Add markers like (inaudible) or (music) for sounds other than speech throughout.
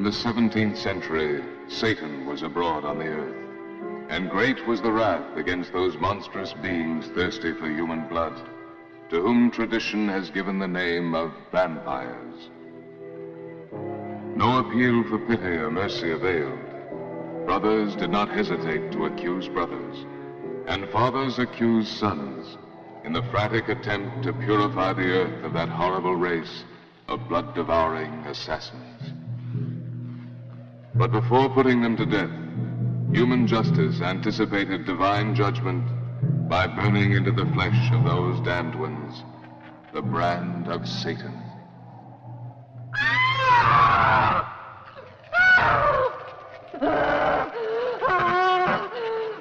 In the 17th century, Satan was abroad on the earth, and great was the wrath against those monstrous beings thirsty for human blood, to whom tradition has given the name of vampires. No appeal for pity or mercy availed. Brothers did not hesitate to accuse brothers, and fathers accused sons in the frantic attempt to purify the earth of that horrible race of blood-devouring assassins. But before putting them to death, human justice anticipated divine judgment by burning into the flesh of those damned ones the brand of Satan.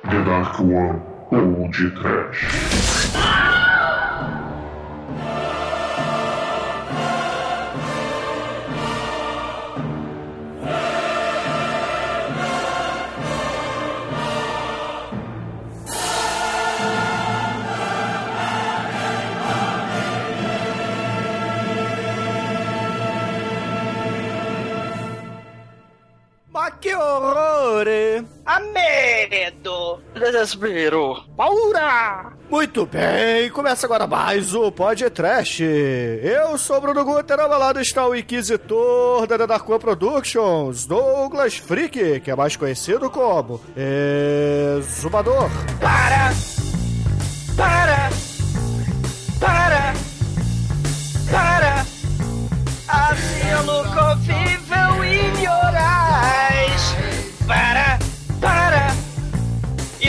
The Dark One ou Desespero. Paura! Muito bem, começa agora mais o Pod Trash. Eu sou o Bruno Guter, ao lado está o Inquisitor da Dark One Productions, Douglas Freak, que é mais conhecido como Exumador. Para!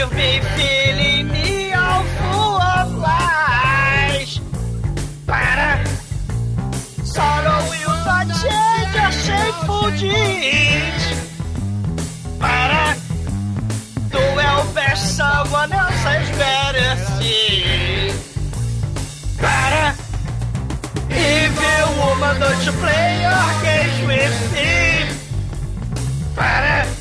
You've been feeling me all full of lies! Para! Sorrow will not change your shameful! Para! Tu é o best someone else has better. Para! Evil woman, don't you play your games with me. Para!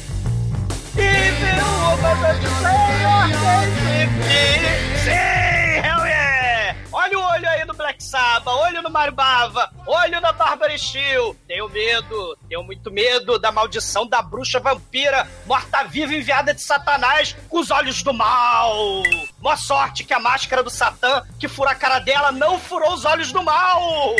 Evil woman, don't you play your games. Sim, hell yeah! Olha o olho aí do Black Sabbath, olho no Mario Bava, olho na Bárbara Steel. Tenho medo, tenho muito medo da maldição da bruxa vampira morta-viva enviada de Satanás com os olhos do mal. Boa sorte que a máscara do Satã que fura a cara dela não furou os olhos do mal.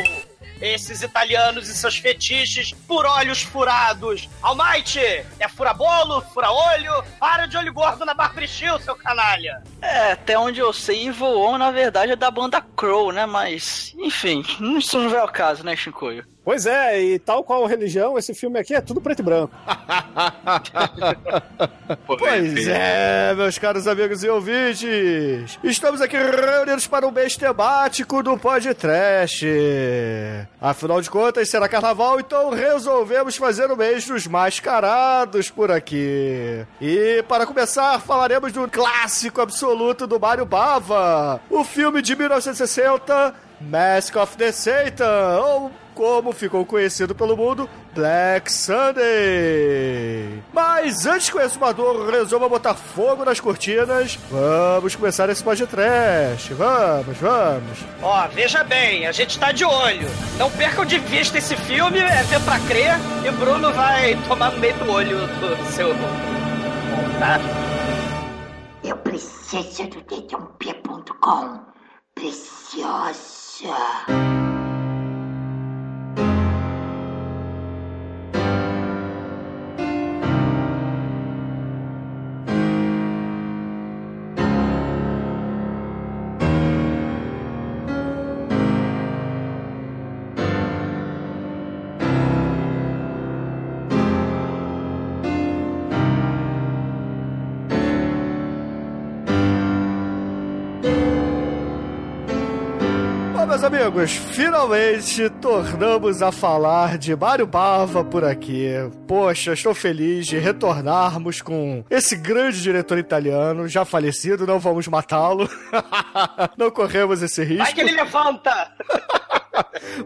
Esses italianos e seus fetiches por olhos furados. Almighty, é fura-bolo, fura-olho? Para de olho gordo na Bárbara Steel, seu canalha. É, até onde eu sei, On, na verdade, é da banda Crow, né? Mas, enfim, isso não é o caso, né, Shinkoio? Pois é, e tal qual religião, esse filme aqui é tudo preto e branco. (laughs) Pois é, meus caros amigos e ouvintes, estamos aqui reunidos para um mês temático do Pod Trash. Afinal de contas, será carnaval, então resolvemos fazer o mês dos mascarados por aqui. E para começar, falaremos do clássico absoluto do Mario Bava, o filme de 1960, Mask of the Satan, ou como ficou conhecido pelo mundo, Black Sunday. Mas antes que o exumador resolva botar fogo nas cortinas, vamos começar esse podcast. Vamos, vamos. Ó, veja bem, a gente tá de olho. Não percam de vista esse filme, é ver pra crer, e o Bruno vai tomar no meio do olho do seu. Tá? Eu preciso do dedãop.com. Preciosa. Bom, meus amigos, finalmente tornamos a falar de Mário Bava por aqui. Poxa, estou feliz de retornarmos com esse grande diretor italiano, já falecido, não vamos matá-lo. (laughs) não corremos esse risco. Vai que ele levanta! (laughs)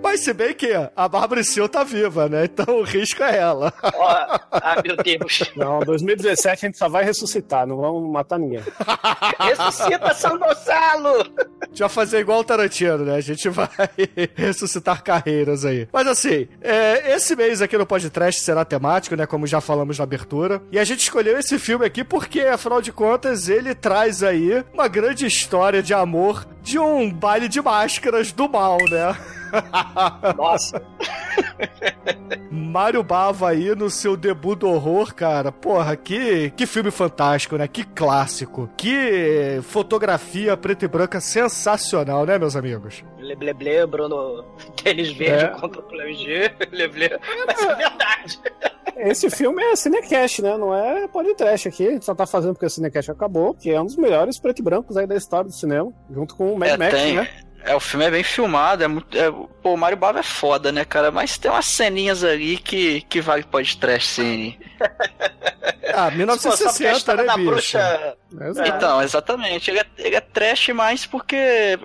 Mas se bem que a Bárbara Seal tá viva, né? Então o risco é ela. Ó, ah, meu Deus. Não, 2017 a gente só vai ressuscitar, não vamos matar ninguém. (laughs) Ressuscita São Gonçalo! A gente vai fazer igual o Tarantino, né? A gente vai (laughs) ressuscitar carreiras aí. Mas assim, é, esse mês aqui no podcast será temático, né? Como já falamos na abertura. E a gente escolheu esse filme aqui porque, afinal de contas, ele traz aí uma grande história de amor de um baile de máscaras do mal, né? (laughs) Nossa. Mário Bava aí no seu debut do horror, cara. Porra, que, que filme fantástico, né? Que clássico. Que fotografia preta e branca sensacional, né, meus amigos? Lebleble, Bruno, tênis verde É. contra o Plangê, Lebleble. Mas é verdade. Esse filme é Cinecast, né? Não é podcast aqui. A gente só tá fazendo porque o Cinecast acabou, que é um dos melhores preto e brancos aí da história do cinema, junto com o Mad É, Max, tem. né? É, o filme é bem filmado, é muito. é- pô, o Mario Bava é foda, né, cara? Mas tem umas ceninhas ali que, que vale podcast, sim. (laughs) Ah, Pô, só porque a 1960, história né, bicho? bruxa. Então, exatamente. Ele é, ele é trash mais porque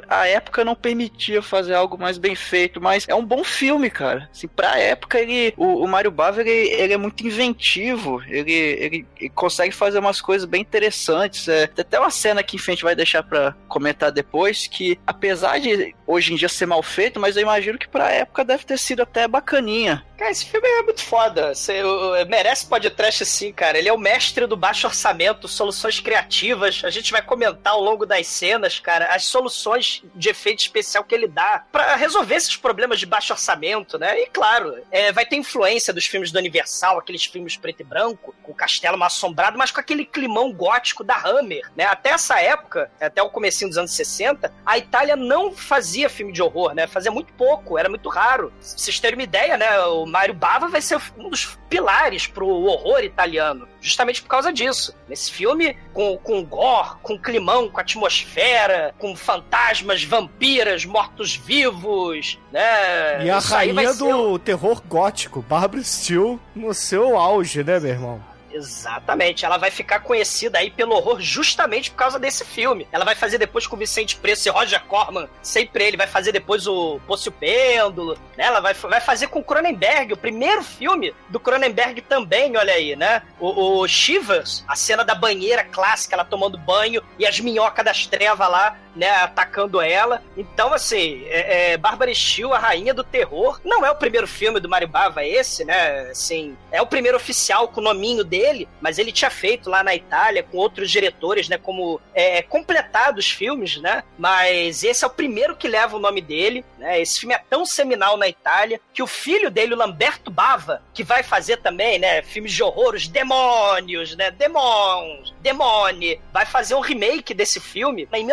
a época não permitia fazer algo mais bem feito, mas é um bom filme, cara. Assim, pra época, ele, o, o Mario Bava, ele, ele é muito inventivo, ele, ele, ele consegue fazer umas coisas bem interessantes. É, tem até uma cena que, enfim, a gente vai deixar pra comentar depois, que apesar de hoje em dia ser mal feito, mas eu imagino que pra época deve ter sido até bacaninha. Cara, esse filme é muito foda. Você, uh, merece podcast sim, cara. Ele é o mestre do baixo orçamento, soluções criativas. A gente vai comentar ao longo das cenas, cara, as soluções de efeito especial que ele dá pra resolver esses problemas de baixo orçamento, né? E claro, é, vai ter influência dos filmes do Universal, aqueles filmes preto e branco, com o castelo mal assombrado, mas com aquele climão gótico da Hammer, né? Até essa época, até o comecinho dos anos 60, a Itália não fazia filme de horror, né? Fazia muito pouco, era muito raro. Pra vocês terem uma ideia, né? O Mário Bava vai ser um dos pilares pro horror italiano, justamente por causa disso. Nesse filme, com, com gore, com climão, com atmosfera, com fantasmas, vampiras, mortos-vivos, né? E a Isso rainha ser um- do terror gótico, Barbara Steele, no seu auge, né, meu irmão? Exatamente, ela vai ficar conhecida aí pelo horror justamente por causa desse filme. Ela vai fazer depois com o Vicente Preço e Roger Corman, sempre ele, vai fazer depois o Poço Pêndulo, né? Ela vai, vai fazer com o Cronenberg, o primeiro filme do Cronenberg também, olha aí, né? O, o Shivers, a cena da banheira clássica, ela tomando banho e as minhocas das trevas lá, né, atacando ela. Então, assim, é, é, Bárbara Steele, a rainha do terror, não é o primeiro filme do Mario Bava esse, né? Assim, é o primeiro oficial com o nominho dele, mas ele tinha feito lá na Itália com outros diretores, né, como é, completado os filmes, né? Mas esse é o primeiro que leva o nome dele, né? Esse filme é tão seminal na Itália que o filho dele, o Lamberto Bava, que vai fazer também, né, filmes de horror, os demônios, né? Demons, demone, vai fazer um remake desse filme em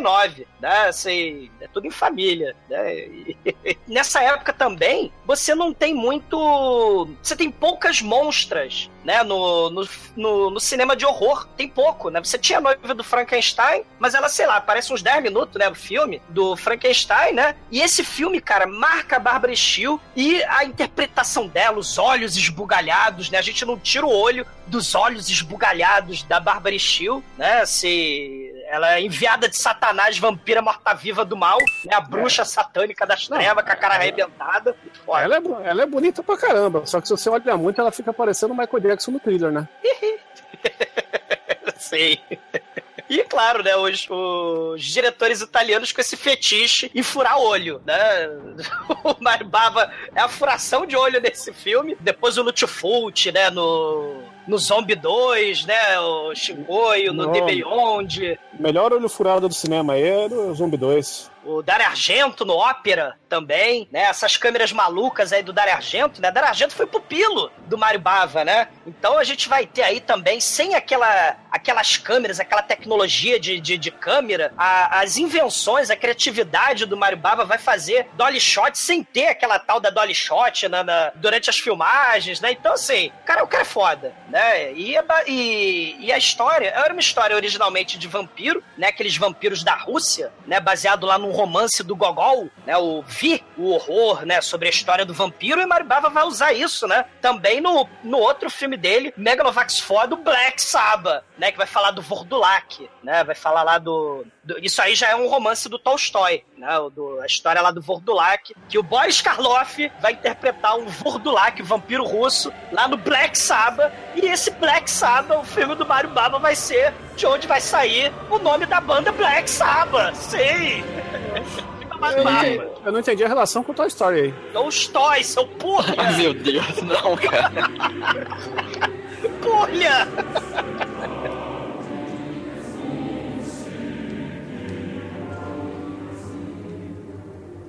1989, né? Assim, é tudo em família, né? (laughs) Nessa época também, você não tem muito. Você tem poucas monstras, né? No, no, no, no cinema de horror. Tem pouco, né? Você tinha a noiva do Frankenstein, mas ela, sei lá, parece uns 10 minutos, né? O filme do Frankenstein, né? E esse filme, cara, marca a Barbara Steele e a interpretação dela, os olhos esbugalhados, né? A gente não tira o olho dos olhos esbugalhados da Barbara Steele, né? Se ela é enviada de Satanás, vampira morta-viva do mal, né? A bruxa satânica das trevas, com a cara arrebentada. Foda. Ela é, bo- ela é bonita pra caramba, só que se você olhar muito, ela fica parecendo o Michael Jackson no thriller, né? (laughs) Sei. E claro, né, os, os diretores italianos com esse fetiche em furar olho, né? (laughs) O Mario Bava é a furação de olho nesse filme. Depois o Lutfult, né, no, no Zombie 2, né, o Shingoio, no. The Beyond. Melhor olho furado do cinema aí é do Zombie 2. O Dario Argento no Ópera também, né? Essas câmeras malucas aí do Dario Argento, né? Dario Argento foi pupilo do Mario Bava, né? Então a gente vai ter aí também, sem aquela, aquelas câmeras, aquela tecnologia de, de, de câmera, a- as invenções, a criatividade do Mario Bava vai fazer dolly shot sem ter aquela tal da dolly shot na, na- durante as filmagens, né? Então, assim, cara, o cara é foda, né? E, ba- e, e a história, era uma história originalmente de vampiro vampiro, né? Aqueles vampiros da Rússia, né? Baseado lá num romance do Gogol, né? O Vi, o horror, né? Sobre a história do vampiro. E Mario Bava vai usar isso, né? Também no, no outro filme dele, Megalovax foda, o Black Sabbath, né? Que vai falar do Vordulak, né? Vai falar lá do, do... Isso aí já é um romance do Tolstói, né? O Do, a história lá do Vordulak, que o Boris Karloff vai interpretar um Vordulak, um vampiro russo, lá no Black Sabbath. E esse Black Sabbath, o filme do Mario Baba, vai ser de onde vai sair o nome da banda Black Sabbath. Sim! Eu não, entendi, eu não entendi a relação com o Toy Story aí. Tolstói, seu porra! Ai, meu Deus, não, cara. Porra!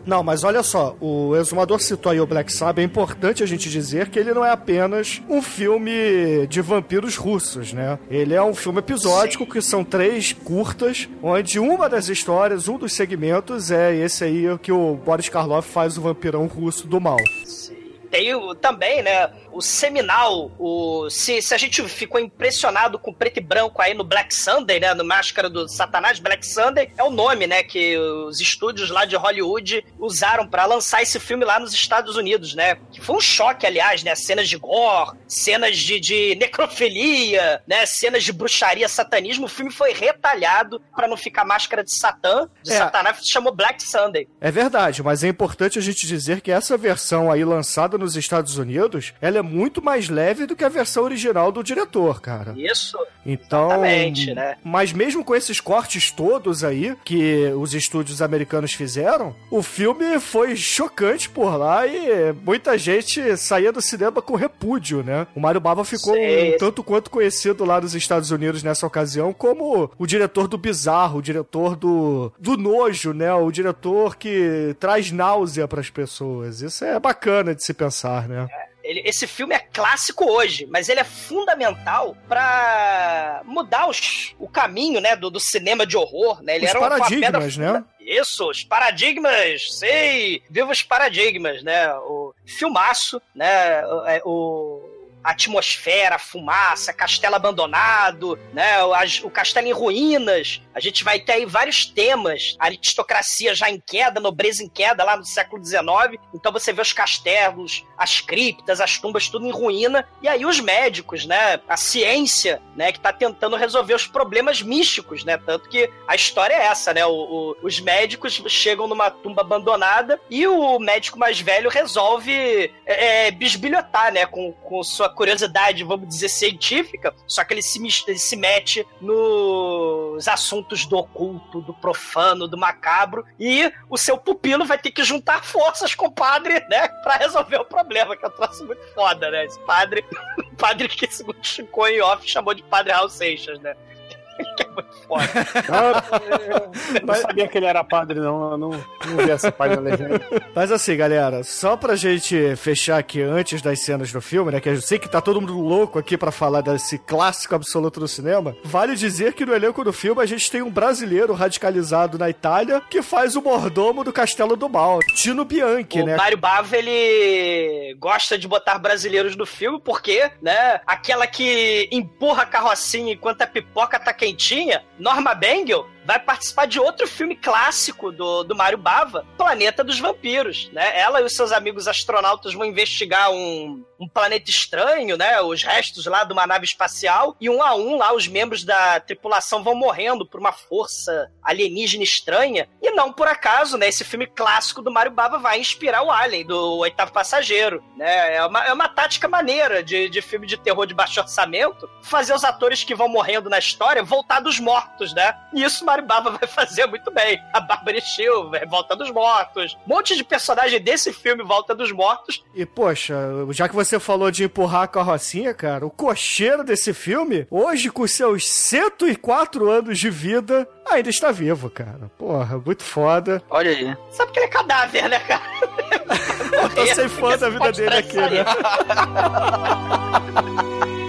Não, mas olha só, o exumador citou aí o Black Sabbath, é importante a gente dizer que ele não é apenas um filme de vampiros russos, né? Ele é um filme episódico, que são três curtas, onde uma das histórias, um dos segmentos é esse aí que o Boris Karloff faz o vampirão russo do mal. Tem o, também, né, o seminal, o, se, se a gente ficou impressionado com preto e branco aí no Black Sunday, né, no Máscara do Satanás, Black Sunday é o nome, né, que os estúdios lá de Hollywood usaram para lançar esse filme lá nos Estados Unidos, né, que foi um choque, aliás, né, cenas de gore, cenas de, de necrofilia, né, cenas de bruxaria, satanismo, o filme foi retalhado para não ficar Máscara de Satã, de É. Satanás, chamou Black Sunday. É verdade, mas é importante a gente dizer que essa versão aí lançada nos Estados Unidos, ela é muito mais leve do que a versão original do diretor, cara. Isso, Então, Exatamente, né? mas mesmo com esses cortes todos aí que os estúdios americanos fizeram, o filme foi chocante por lá e muita gente saía do cinema com repúdio, né? O Mario Bava ficou um tanto quanto conhecido lá nos Estados Unidos nessa ocasião como o diretor do bizarro, o diretor do, do nojo, né? O diretor que traz náusea pras pessoas. Isso é bacana de se pensar, né? Ele- esse filme é clássico hoje, mas ele é fundamental pra mudar os- o caminho, né, do, do cinema de horror, né? Ele Os era uma paradigmas, pedra né? Isso, os paradigmas, sei, viva os paradigmas, né? O filmaço, né? O, é, o- atmosfera, fumaça, castelo abandonado, né? O, as- o castelo em ruínas. A gente vai ter aí vários temas. A aristocracia já em queda, nobreza em queda lá no século XIX. Então você vê os castelos, as criptas, as tumbas, tudo em ruína. E aí os médicos, né? A ciência, né? Que tá tentando resolver os problemas místicos, né? Tanto que a história é essa, né? O- o- os médicos chegam numa tumba abandonada e o médico mais velho resolve é, é, bisbilhotar, né? Com, com sua curiosidade, vamos dizer, científica. Só que ele se, ele se mete nos assuntos do oculto, do profano, do macabro. E o seu pupilo vai ter que juntar forças com o padre, né? Pra resolver o problema, que é um troço muito foda, né? Esse padre, (laughs) o padre que segundo Chico em off chamou de padre Raul Seixas, né? (laughs) que é muito foda. Ah, eu não sabia que ele era padre, não. Eu não, não vi essa da legenda. Mas assim, galera, só pra gente fechar aqui antes das cenas do filme, né? Que eu sei que tá todo mundo louco aqui pra falar desse clássico absoluto do cinema. Vale dizer que no elenco do filme a gente tem um brasileiro radicalizado na Itália que faz o mordomo do Castelo do Mal, Tino Bianchi, O né? Mário Bava, ele gosta de botar brasileiros no filme, porque, né, aquela que empurra a carrocinha enquanto a pipoca tá quentinha, Norma Bengel, vai participar de outro filme clássico do, do Mário Bava, Planeta dos Vampiros, né? Ela e os seus amigos astronautas vão investigar um, um planeta estranho, né? Os restos lá de uma nave espacial, e um a um lá os membros da tripulação vão morrendo por uma força alienígena estranha, e não por acaso, né? Esse filme clássico do Mário Bava vai inspirar o Alien, do Oitavo Passageiro, né? É uma, é uma tática maneira de, de filme de terror de baixo orçamento, fazer os atores que vão morrendo na história voltar dos mortos, né? E isso Bava vai fazer muito bem. A Bárbara Steele, Volta dos Mortos. Um monte de personagem desse filme, Volta dos Mortos. E, poxa, já que você falou de empurrar a carrocinha, cara, o cocheiro desse filme, hoje com seus 104 anos de vida, ainda está vivo, cara. Porra, muito foda. Olha aí. Sabe que ele é cadáver, né, cara? (laughs) Eu tô sem fã da vida dele aqui, né? (laughs)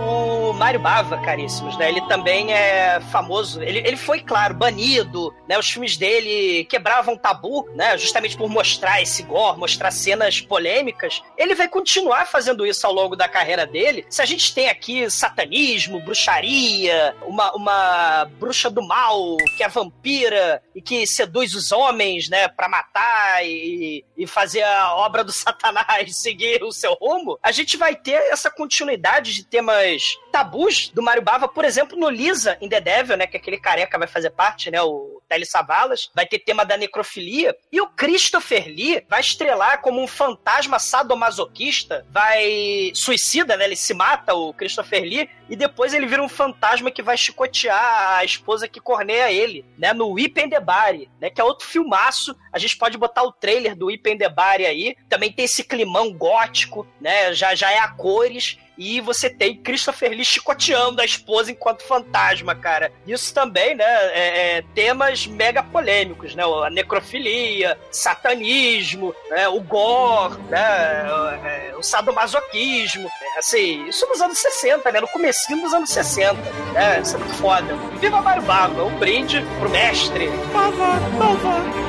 O Mário Bava, caríssimos, né? Ele também é famoso. Ele, ele foi, claro, banido, né? Os filmes dele quebravam tabu, né? Justamente por mostrar esse gore, mostrar cenas polêmicas. Ele vai continuar fazendo isso ao longo da carreira dele. Se a gente tem aqui satanismo, bruxaria, uma, uma bruxa do mal que é vampira e que seduz os homens, né? Pra matar e, e fazer a obra do (laughs) satanás seguir o seu rumo, a gente vai ter essa continuidade de temas tabus do Mario Bava, por exemplo, no Lisa in the Devil, né, que aquele careca vai fazer parte, né, o Telly Savalas, vai ter tema da necrofilia, e o Christopher Lee vai estrelar como um fantasma sadomasoquista, vai suicida, né, ele se mata, o Christopher Lee, e depois ele vira um fantasma que vai chicotear a esposa que corneia ele, né, no Whip and the Body, né, que é outro filmaço, a gente pode botar o trailer do Whip and the Body aí, também tem esse climão gótico, né, já, já é a cores, e você tem Christopher Lee chicoteando a esposa enquanto fantasma, cara. Isso também, né, é, é, temas mega polêmicos, né, a necrofilia, satanismo, né, o gore, né, é, o sadomasoquismo, é, assim, isso nos anos 60, né, no comecinho dos anos 60, né, isso é muito foda. Viva Mario Bava, um brinde pro mestre. Bava, Bava.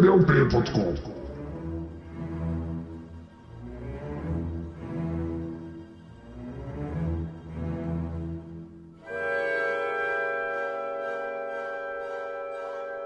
TDUP.com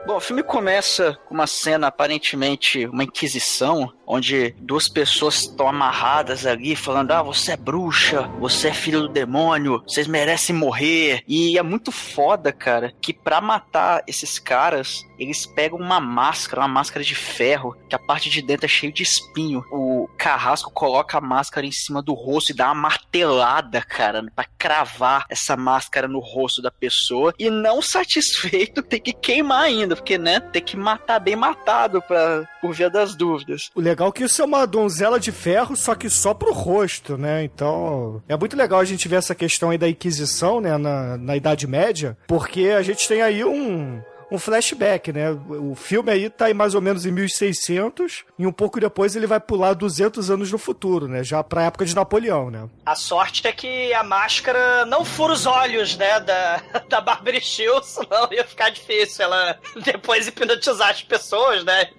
Bom, o filme começa com uma cena aparentemente uma inquisição, onde duas pessoas estão amarradas ali, falando: Ah, você é bruxa, você é filho do demônio, vocês merecem morrer. E é muito foda, cara, que pra matar esses caras, eles pegam uma máscara, uma máscara de ferro, que a parte de dentro é cheio de espinho. O carrasco coloca a máscara em cima do rosto e dá uma martelada, cara, pra cravar essa máscara no rosto da pessoa. E não satisfeito, (laughs) tem que queimar ainda, porque, né, tem que matar bem matado pra, por via das dúvidas. O legal é que isso é uma donzela de ferro, só que só pro rosto, né? Então, é muito legal a gente ver essa questão aí da Inquisição, né, na, na Idade Média, porque a gente tem aí um, um flashback, né? O filme aí tá aí mais ou menos em 1600 e um pouco depois ele vai pular 200 anos no futuro, né? Já pra época de Napoleão, né? A sorte é que a máscara não fura os olhos, né, da, (laughs) da Barbara Shields, senão ia ficar difícil ela depois hipnotizar as pessoas, né?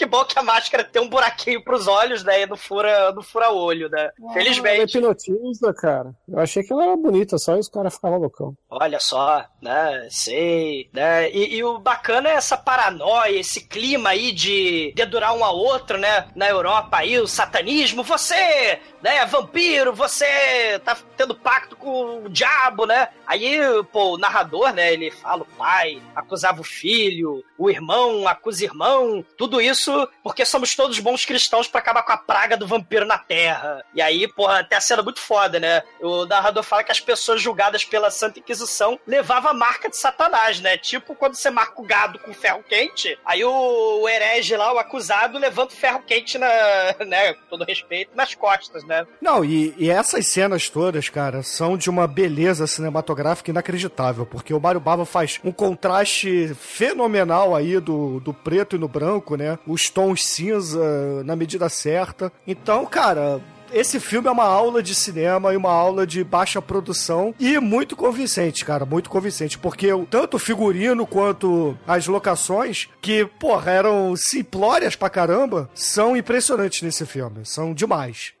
Que bom que a máscara tem um buraquinho pros olhos, né, e não fura, não fura olho, né? Ela Felizmente. hipnotiza, cara. Eu achei que ela era bonita, só os caras ficavam loucão. Olha só, né? Sei, né? E, e o bacana é essa paranoia, esse clima aí de dedurar um ao outro, né? Na Europa aí, o satanismo, você, né? Vampiro, você tá tendo pacto com o diabo, né? Aí, pô, o narrador, né? Ele fala, o pai acusava o filho, o irmão acusa o irmão, tudo isso porque somos todos bons cristãos pra acabar com a praga do vampiro na Terra. E aí, porra, até a cena muito foda, né? O narrador fala que as pessoas julgadas pela Santa Inquisição levavam a marca de Satanás, né? Tipo quando você marca o gado com ferro quente, aí o, o herege lá, o acusado, levanta o ferro quente na, (laughs) né, com todo respeito, nas costas, né? Não, e, e essas cenas todas, cara, são de uma beleza cinematográfica inacreditável, porque o Mario Bava faz um contraste fenomenal aí do, do preto e no branco, né? Os tons cinza na medida certa. Então, cara, esse filme é uma aula de cinema e uma aula de baixa produção e muito convincente, cara, muito convincente, porque tanto o figurino quanto as locações, que, porra, eram simplórias pra caramba, são impressionantes nesse filme, são demais.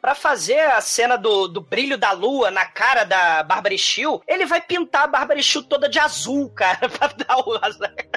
Pra fazer a cena do, do brilho da lua na cara da Bárbara Steele, ele vai pintar a Bárbara Steele toda de azul, cara, (laughs) pra, dar o,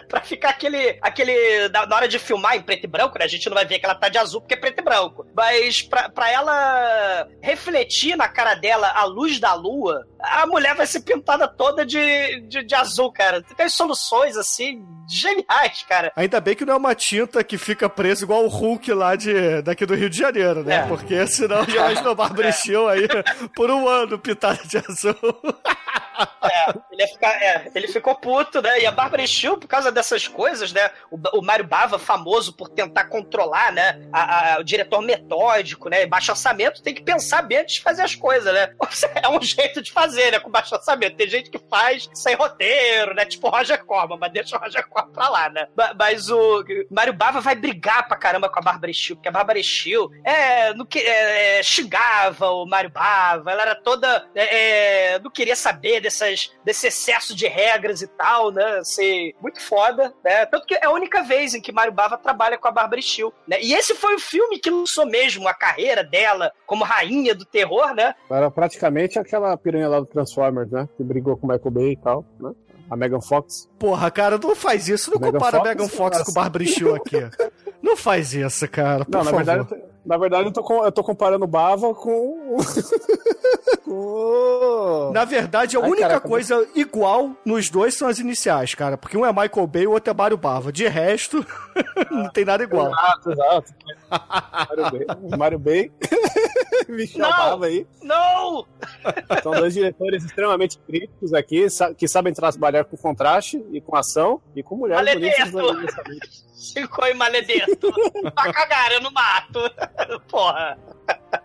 pra ficar aquele, aquele, na hora de filmar em preto e branco, né, a gente não vai ver que ela tá de azul porque é preto e branco, mas pra, pra ela refletir na cara dela a luz da lua, a mulher vai ser pintada toda de, de, de azul, cara. Tem soluções, assim, geniais, cara. Ainda bem que não é uma tinta que fica presa igual o Hulk lá de, daqui do Rio de Janeiro, né? É. Porque senão já a Bárbara Steele aí por um ano pintada de azul. (laughs) É, Ele, ficar, é, ele ficou puto, né? E a Bárbara Steele, por causa dessas coisas, né? O, o Mário Bava, famoso por tentar controlar, né? A, a- o diretor metódico, né? Baixo orçamento, tem que pensar bem antes de fazer as coisas, né? (laughs) É um jeito de fazer, né? Com baixo orçamento. Tem gente que faz sem roteiro, né? Tipo Roger Corman, mas deixa o Roger Corman pra lá, né? Ma- Mas o Mário Bava vai brigar pra caramba com a Bárbara Steele, porque a Bárbara Steele é, no que, é, é, xingava o Mário Bava, ela era toda. é, é, não queria saber dessas, desse excesso de regras e tal, né? Ser muito foda, né? Tanto que é a única vez em que Mário Bava trabalha com a Bárbara Steele, né? E esse foi o filme que lançou mesmo a carreira dela como rainha do terror, né? Era praticamente aquela piranha lá do Transformers, né? Que brigou com o Michael Bay e tal, né? A Megan Fox. Porra, cara, não faz isso. Não Megan compara Fox? Megan Fox com Barbara Steele aqui. (laughs) Não faz isso, cara. Por Não, na favor. verdade, na verdade eu, tô com- eu tô comparando o Bava com. (laughs) com. Na verdade, a Ai, única caraca, coisa igual nos dois são as iniciais, cara. Porque um é Michael Bay e o outro é Mário Bava. De resto, (laughs) não tem nada igual. Exato, exato. Mário Bay. (laughs) Bay. Me chamava aí. Não! São dois diretores extremamente críticos aqui, que sabem trabalhar com contraste e com ação e com mulheres Maledeto! Ficou em maledeto. pra cagar, eu não (laughs) mato. Porra.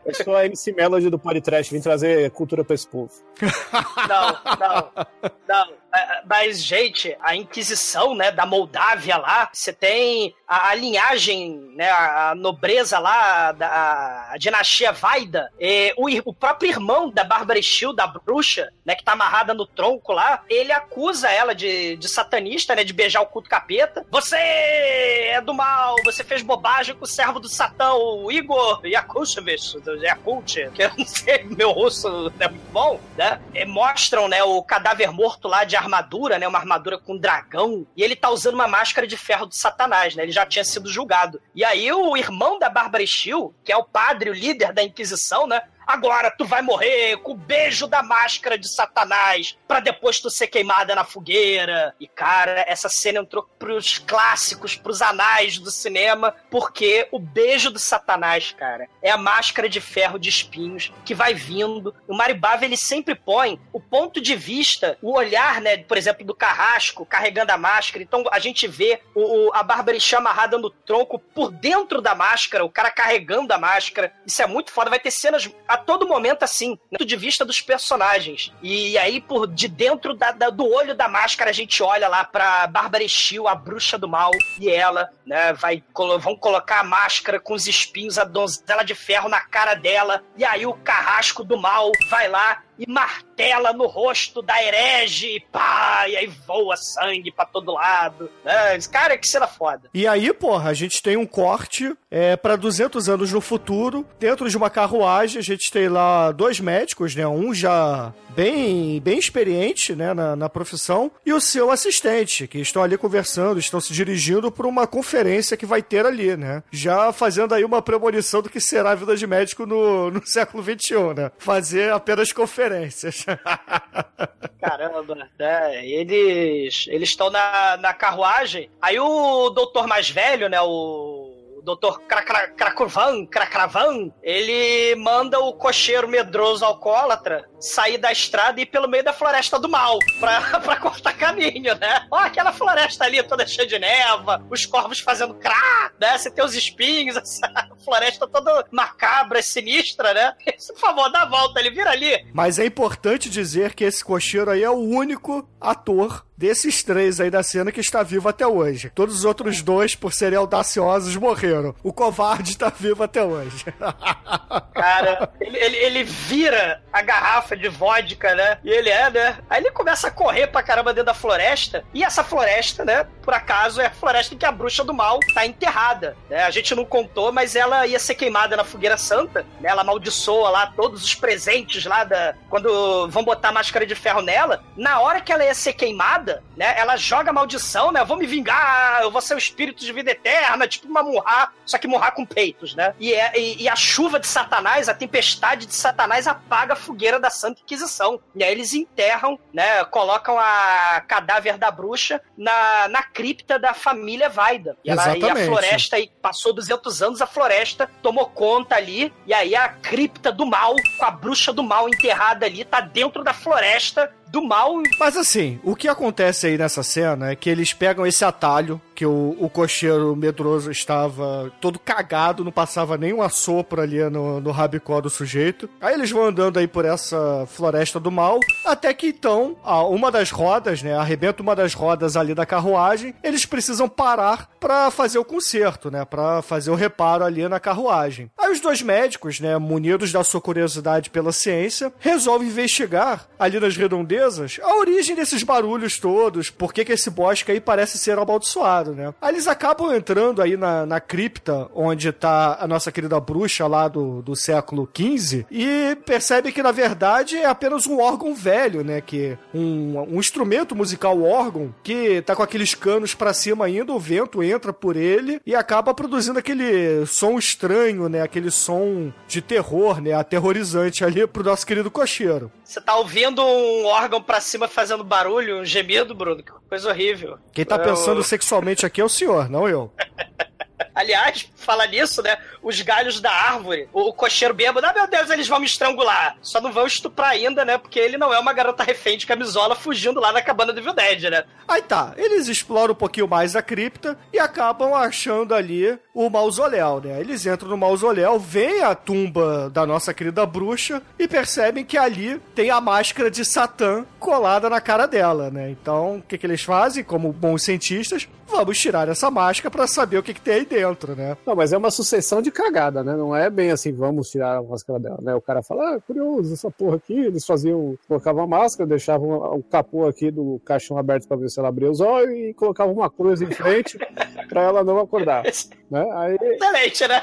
Eu sou a MC Melody do Podcast, vim trazer cultura pra esse povo. Não, não, não. É, Mas, gente, a Inquisição, né, da Moldávia lá, você tem a, a linhagem, né, a, nobreza lá, da, a, a dinastia Vaida, e o, o próprio irmão da Bárbara Steele, da bruxa, né, que tá amarrada no tronco lá, ele acusa ela de, de satanista, né, de beijar o culto capeta. Você é do mal, você fez bobagem com o servo do Satã, o Igor Yakushevich, do Yakult, que eu não sei, meu russo é muito bom, né? E mostram, né, o cadáver morto lá de armadura, né, uma armadura com dragão, e ele tá usando uma máscara de ferro do satanás, né? Ele já tinha sido julgado. E aí o irmão da Bárbara Steele, que é o padre, o líder da Inquisição, né? Agora tu vai morrer com o beijo da máscara de Satanás, pra depois tu ser queimada na fogueira. E cara, essa cena entrou pros clássicos, pros anais do cinema, porque o beijo do Satanás, cara, é a máscara de ferro de espinhos que vai vindo. O Maribava ele sempre põe o ponto de vista, o olhar, né, por exemplo, do carrasco carregando a máscara. Então a gente vê o, o- a Bárbara Ixá amarrada no tronco por dentro da máscara, o cara carregando a máscara. Isso é muito foda. Vai ter cenas todo momento assim, do ponto de vista dos personagens. E aí, por de dentro da- da- do olho da máscara, a gente olha lá pra Bárbara Steele, a bruxa do mal, e ela, né, vai, colo- vão colocar a máscara com os espinhos, a donzela de ferro na cara dela, e aí o carrasco do mal vai lá e martela no rosto da herege, e pá, e aí voa sangue pra todo lado. Né? Cara, que cena foda. E aí, porra, a gente tem um corte é, para 200 anos no futuro. Dentro de uma carruagem, a gente tem lá dois médicos, né? Um já bem, bem experiente né, na, na profissão e o seu assistente, que estão ali conversando, estão se dirigindo para uma conferência que vai ter ali, né? Já fazendo aí uma premonição do que será a vida de médico no, no (laughs) século XXI, né? Fazer apenas conferências. (laughs) Caramba, né? Eles estão na, na carruagem. Aí o doutor mais velho, né? O. Doutor Cracravan, Cracravan, ele manda o cocheiro medroso alcoólatra sair da estrada e ir pelo meio da floresta do mal pra, (laughs) pra cortar caminho, né? Ó, aquela floresta ali toda cheia de neva, os corvos fazendo crá, né? Você tem os espinhos, (laughs) essa floresta toda macabra, sinistra, né? (laughs) Por favor, dá a volta, ele vira ali. Mas é importante dizer que esse cocheiro aí é o único ator desses três aí da cena que está vivo até hoje. Todos os outros dois, por serem audaciosos, morreram. O covarde está vivo até hoje. Cara, ele, ele, ele vira a garrafa de vodka, né? E ele é, né? Aí ele começa a correr pra caramba dentro da floresta. E essa floresta, né? Por acaso, é a floresta em que a bruxa do mal tá enterrada. Né? A gente não contou, mas ela ia ser queimada na fogueira santa. Né? Ela amaldiçoa lá todos os presentes lá da. Quando vão botar a máscara de ferro nela. Na hora que ela ia ser queimada, né? Ela joga maldição, né? Eu vou me vingar, eu vou ser o espírito de vida eterna, tipo uma murrar, só que murrar com peitos, né? E, é, e, e a chuva de Satanás, a tempestade de Satanás apaga a fogueira da Santa Inquisição. E aí eles enterram, né? Colocam a cadáver da bruxa na, na cripta da família Vaida. E, ela, e a floresta aí passou 200 anos, a floresta tomou conta ali. E aí a cripta do mal, com a bruxa do mal enterrada ali, tá dentro da floresta do mal. Mas assim, o que acontece aí nessa cena é que eles pegam esse atalho que o, o cocheiro medroso estava todo cagado, não passava nem um assopro ali no, no rabicó do sujeito. Aí eles vão andando aí por essa floresta do mal, até que então, uma das rodas, né, arrebenta uma das rodas ali da carruagem, eles precisam parar para fazer o conserto, né, para fazer o reparo ali na carruagem. Aí os dois médicos, né, munidos da sua curiosidade pela ciência, resolvem investigar ali nas redondezas a origem desses barulhos todos, por que esse bosque aí parece ser amaldiçoado, né? Aí eles acabam entrando aí na, na cripta onde tá a nossa querida bruxa lá do, do século XV e percebe que na verdade é apenas um órgão velho, né, que um, um instrumento musical órgão que tá com aqueles canos para cima ainda, o vento entra por ele e acaba produzindo aquele som estranho, né, aquele som de terror, né, aterrorizante ali pro nosso querido cocheiro. Você tá ouvindo um órgão pra cima fazendo barulho, um gemido, Bruno? Que coisa horrível. Quem tá Eu- pensando sexualmente aqui é o senhor, não eu. (laughs) Aliás, fala nisso, né? Os galhos da árvore, o cocheiro bêbado, ah, meu Deus, eles vão me estrangular. Só não vão estuprar ainda, né? Porque ele não é uma garota refém de camisola fugindo lá na cabana do Evil né? Aí tá, eles exploram um pouquinho mais a cripta e acabam achando ali o mausoléu, né? Eles entram no mausoléu, veem a tumba da nossa querida bruxa e percebem que ali tem a máscara de Satã colada na cara dela, né? Então, o que, que eles fazem, como bons cientistas? Vamos tirar essa máscara pra saber o que, que tem aí dentro, né? Não, mas é uma sucessão de cagada, né? Não é bem assim, vamos tirar a máscara dela, né? O cara fala, ah, curioso, essa porra aqui, eles faziam, colocavam a máscara, deixavam o capô aqui do caixão aberto pra ver se ela abria os olhos e colocavam uma cruz em frente (laughs) pra ela não acordar, né? Aí, Excelente, né?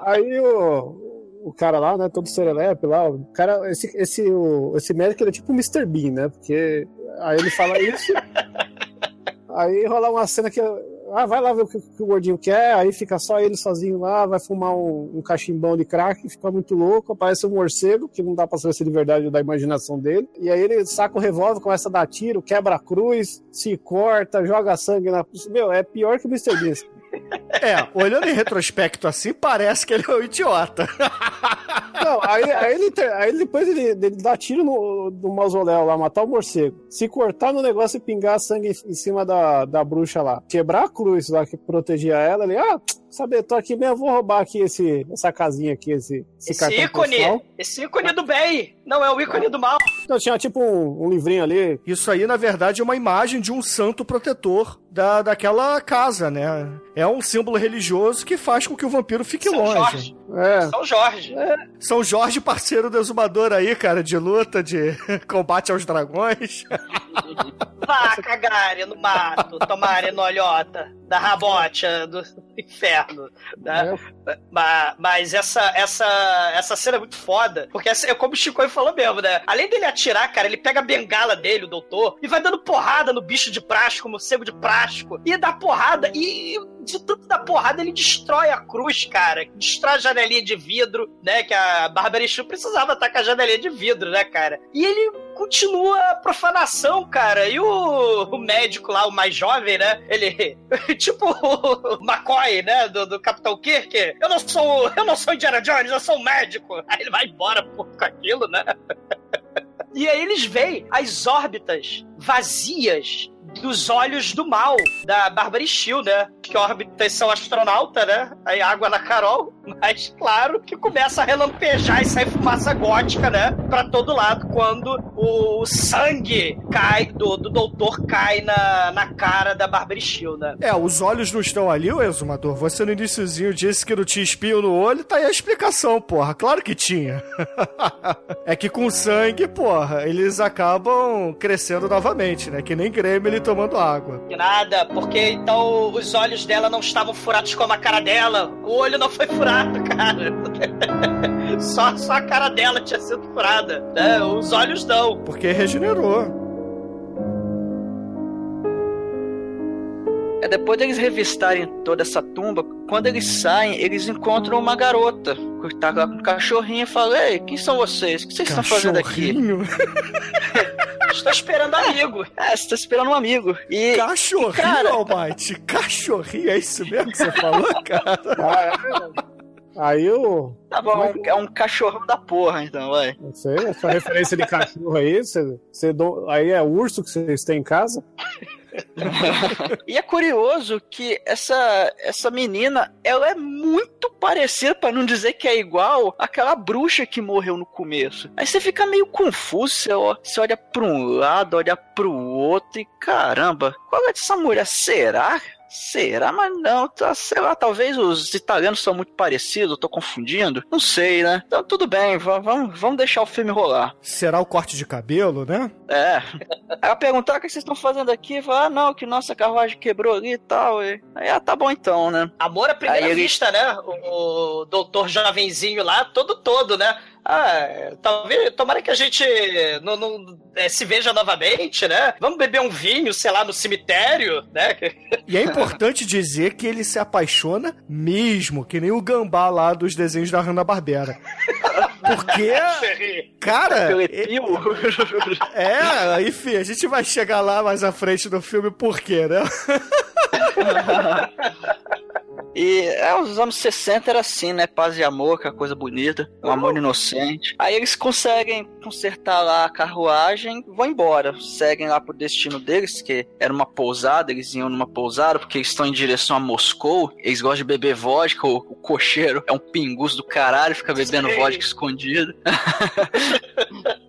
aí o, o cara lá, né, todo serelepe lá, o cara, esse, esse, o, esse médico ele é tipo o Mr. Bean, né? Porque aí ele fala isso, (laughs) aí rola uma cena que ah, vai lá ver o que, o gordinho quer, aí fica só ele sozinho lá, vai fumar um, um cachimbão de crack, fica muito louco, aparece um morcego, que não dá pra saber se é de verdade ou da imaginação dele, e aí ele saca o revólver, começa a dar tiro, quebra a cruz, se corta, joga sangue na... Meu, é pior que o Mr. Bean. É, olhando em retrospecto assim, parece que ele é um idiota. Não, aí, aí, ele, aí depois ele, ele dá tiro no, no mausoléu lá, matar o morcego. Se cortar no negócio e pingar sangue em, cima da, da bruxa lá. Quebrar a cruz lá que protegia ela, ele, ah, sabe, tô aqui mesmo, vou roubar aqui esse, essa casinha aqui, esse, esse, Esse cartão ícone, postal. esse ícone do bem, não é o ícone do mal. Então tinha tipo um, um livrinho ali. Isso aí, na verdade, é uma imagem de um santo protetor da, daquela casa, né? É um símbolo religioso que faz com que o vampiro fique São longe. Jorge. É. São Jorge. São Jorge, parceiro do exumador aí, cara, de luta, de (laughs) combate aos dragões. (laughs) Vá cagarem no mato, tomarem no olhota da rabocha do inferno. Né? Ma- Mas essa, essa, essa cena é muito foda, porque essa, é como o Chico falou mesmo, né? Além dele atirar, cara, ele pega a bengala dele, o doutor, e vai dando porrada no bicho de plástico, morcego de plástico, e dá porrada, e de tanto dar porrada, ele destrói a cruz, cara. Destrói a janelinha de vidro, né? Que a Bárbara Chu precisava estar com a janelinha de vidro, né, cara? E ele continua a profanação, cara. E o, o médico lá, o mais jovem, né? Ele, (laughs) tipo o McCoy, né? Do, do Capitão Kirk. Eu não sou, eu não sou Indiana Jones, eu sou um médico. (laughs) Aí ele vai embora pô, com aquilo, né? (laughs) E aí eles veem as órbitas vazias dos olhos do mal da Steele, né? Que órbitas são astronauta, né? Aí água na Carol, mas claro que começa a relampejar e sai fumaça gótica, né? Pra todo lado quando o sangue cai do, do doutor cai na, na cara da Steele, né? É, os olhos não estão ali, o exumador. Você no iniciozinho disse que não tinha espinho no olho, tá aí a explicação, porra. Claro que tinha. (laughs) é que com sangue, porra, eles acabam crescendo novamente, né? Que nem Gremlin tomando água. Que nada, porque então os olhos dela não estavam furados como a cara dela. O olho não foi furado, (laughs) cara. (laughs) Só, só a cara dela tinha sido furada. Né? Os olhos não. Porque regenerou. É depois deles revistarem toda essa tumba, quando eles saem, eles encontram uma garota que tá lá com um cachorrinho e fala: Ei, quem são vocês? O que vocês estão fazendo aqui? (laughs) Estou esperando amigo. É, você tá esperando um amigo. E. Cachorrinho, cara- Almighty. Cachorrinho, é isso mesmo que você falou, cara? Ah, é. Aí o. Tá bom, é um cachorrão da porra, então, vai. Não sei, essa referência de cachorro aí, você, você do- aí é urso que vocês têm em casa? (laughs) (laughs) E é curioso que essa, essa menina, ela é muito parecida, pra não dizer que é igual, àquela bruxa que morreu no começo. Aí você fica meio confuso, você, ó- olha pra um lado, olha pro outro e caramba, qual é dessa mulher? Será? Será? Mas não, tá, sei lá, talvez os italianos são muito parecidos, eu tô confundindo. Não sei, né? Então tudo bem, va- vamos, vamos deixar o filme rolar. Será o corte de cabelo, né? É. Ela perguntar o que vocês estão fazendo aqui, fala, ah, não, que nossa carruagem quebrou ali e tal. E... Aí, ah, tá bom então, né? Amor à primeira Aí ele- vista, né? O, o doutor jovenzinho lá, todo todo, né? Ah, talvez, tomara que a gente não, não, eh, se veja novamente, né? Vamos beber um vinho, sei lá, no cemitério, né? E é importante dizer que ele se apaixona mesmo, que nem o gambá lá dos desenhos da Hanna-Barbera. Porque, (laughs) cara, é, epil. (laughs) é, enfim, a gente vai chegar lá mais à frente do filme, por quê, né? (laughs) E é, os anos 60 era assim, né? Paz e amor, que é coisa bonita, um amor inocente. Aí eles conseguem consertar lá a carruagem e vão embora. Seguem lá pro destino deles, que era uma pousada, eles iam numa pousada, porque eles estão em direção a Moscou. Eles gostam de beber vodka, o, o cocheiro é um pingus do caralho, fica bebendo Sim. vodka escondido. (laughs)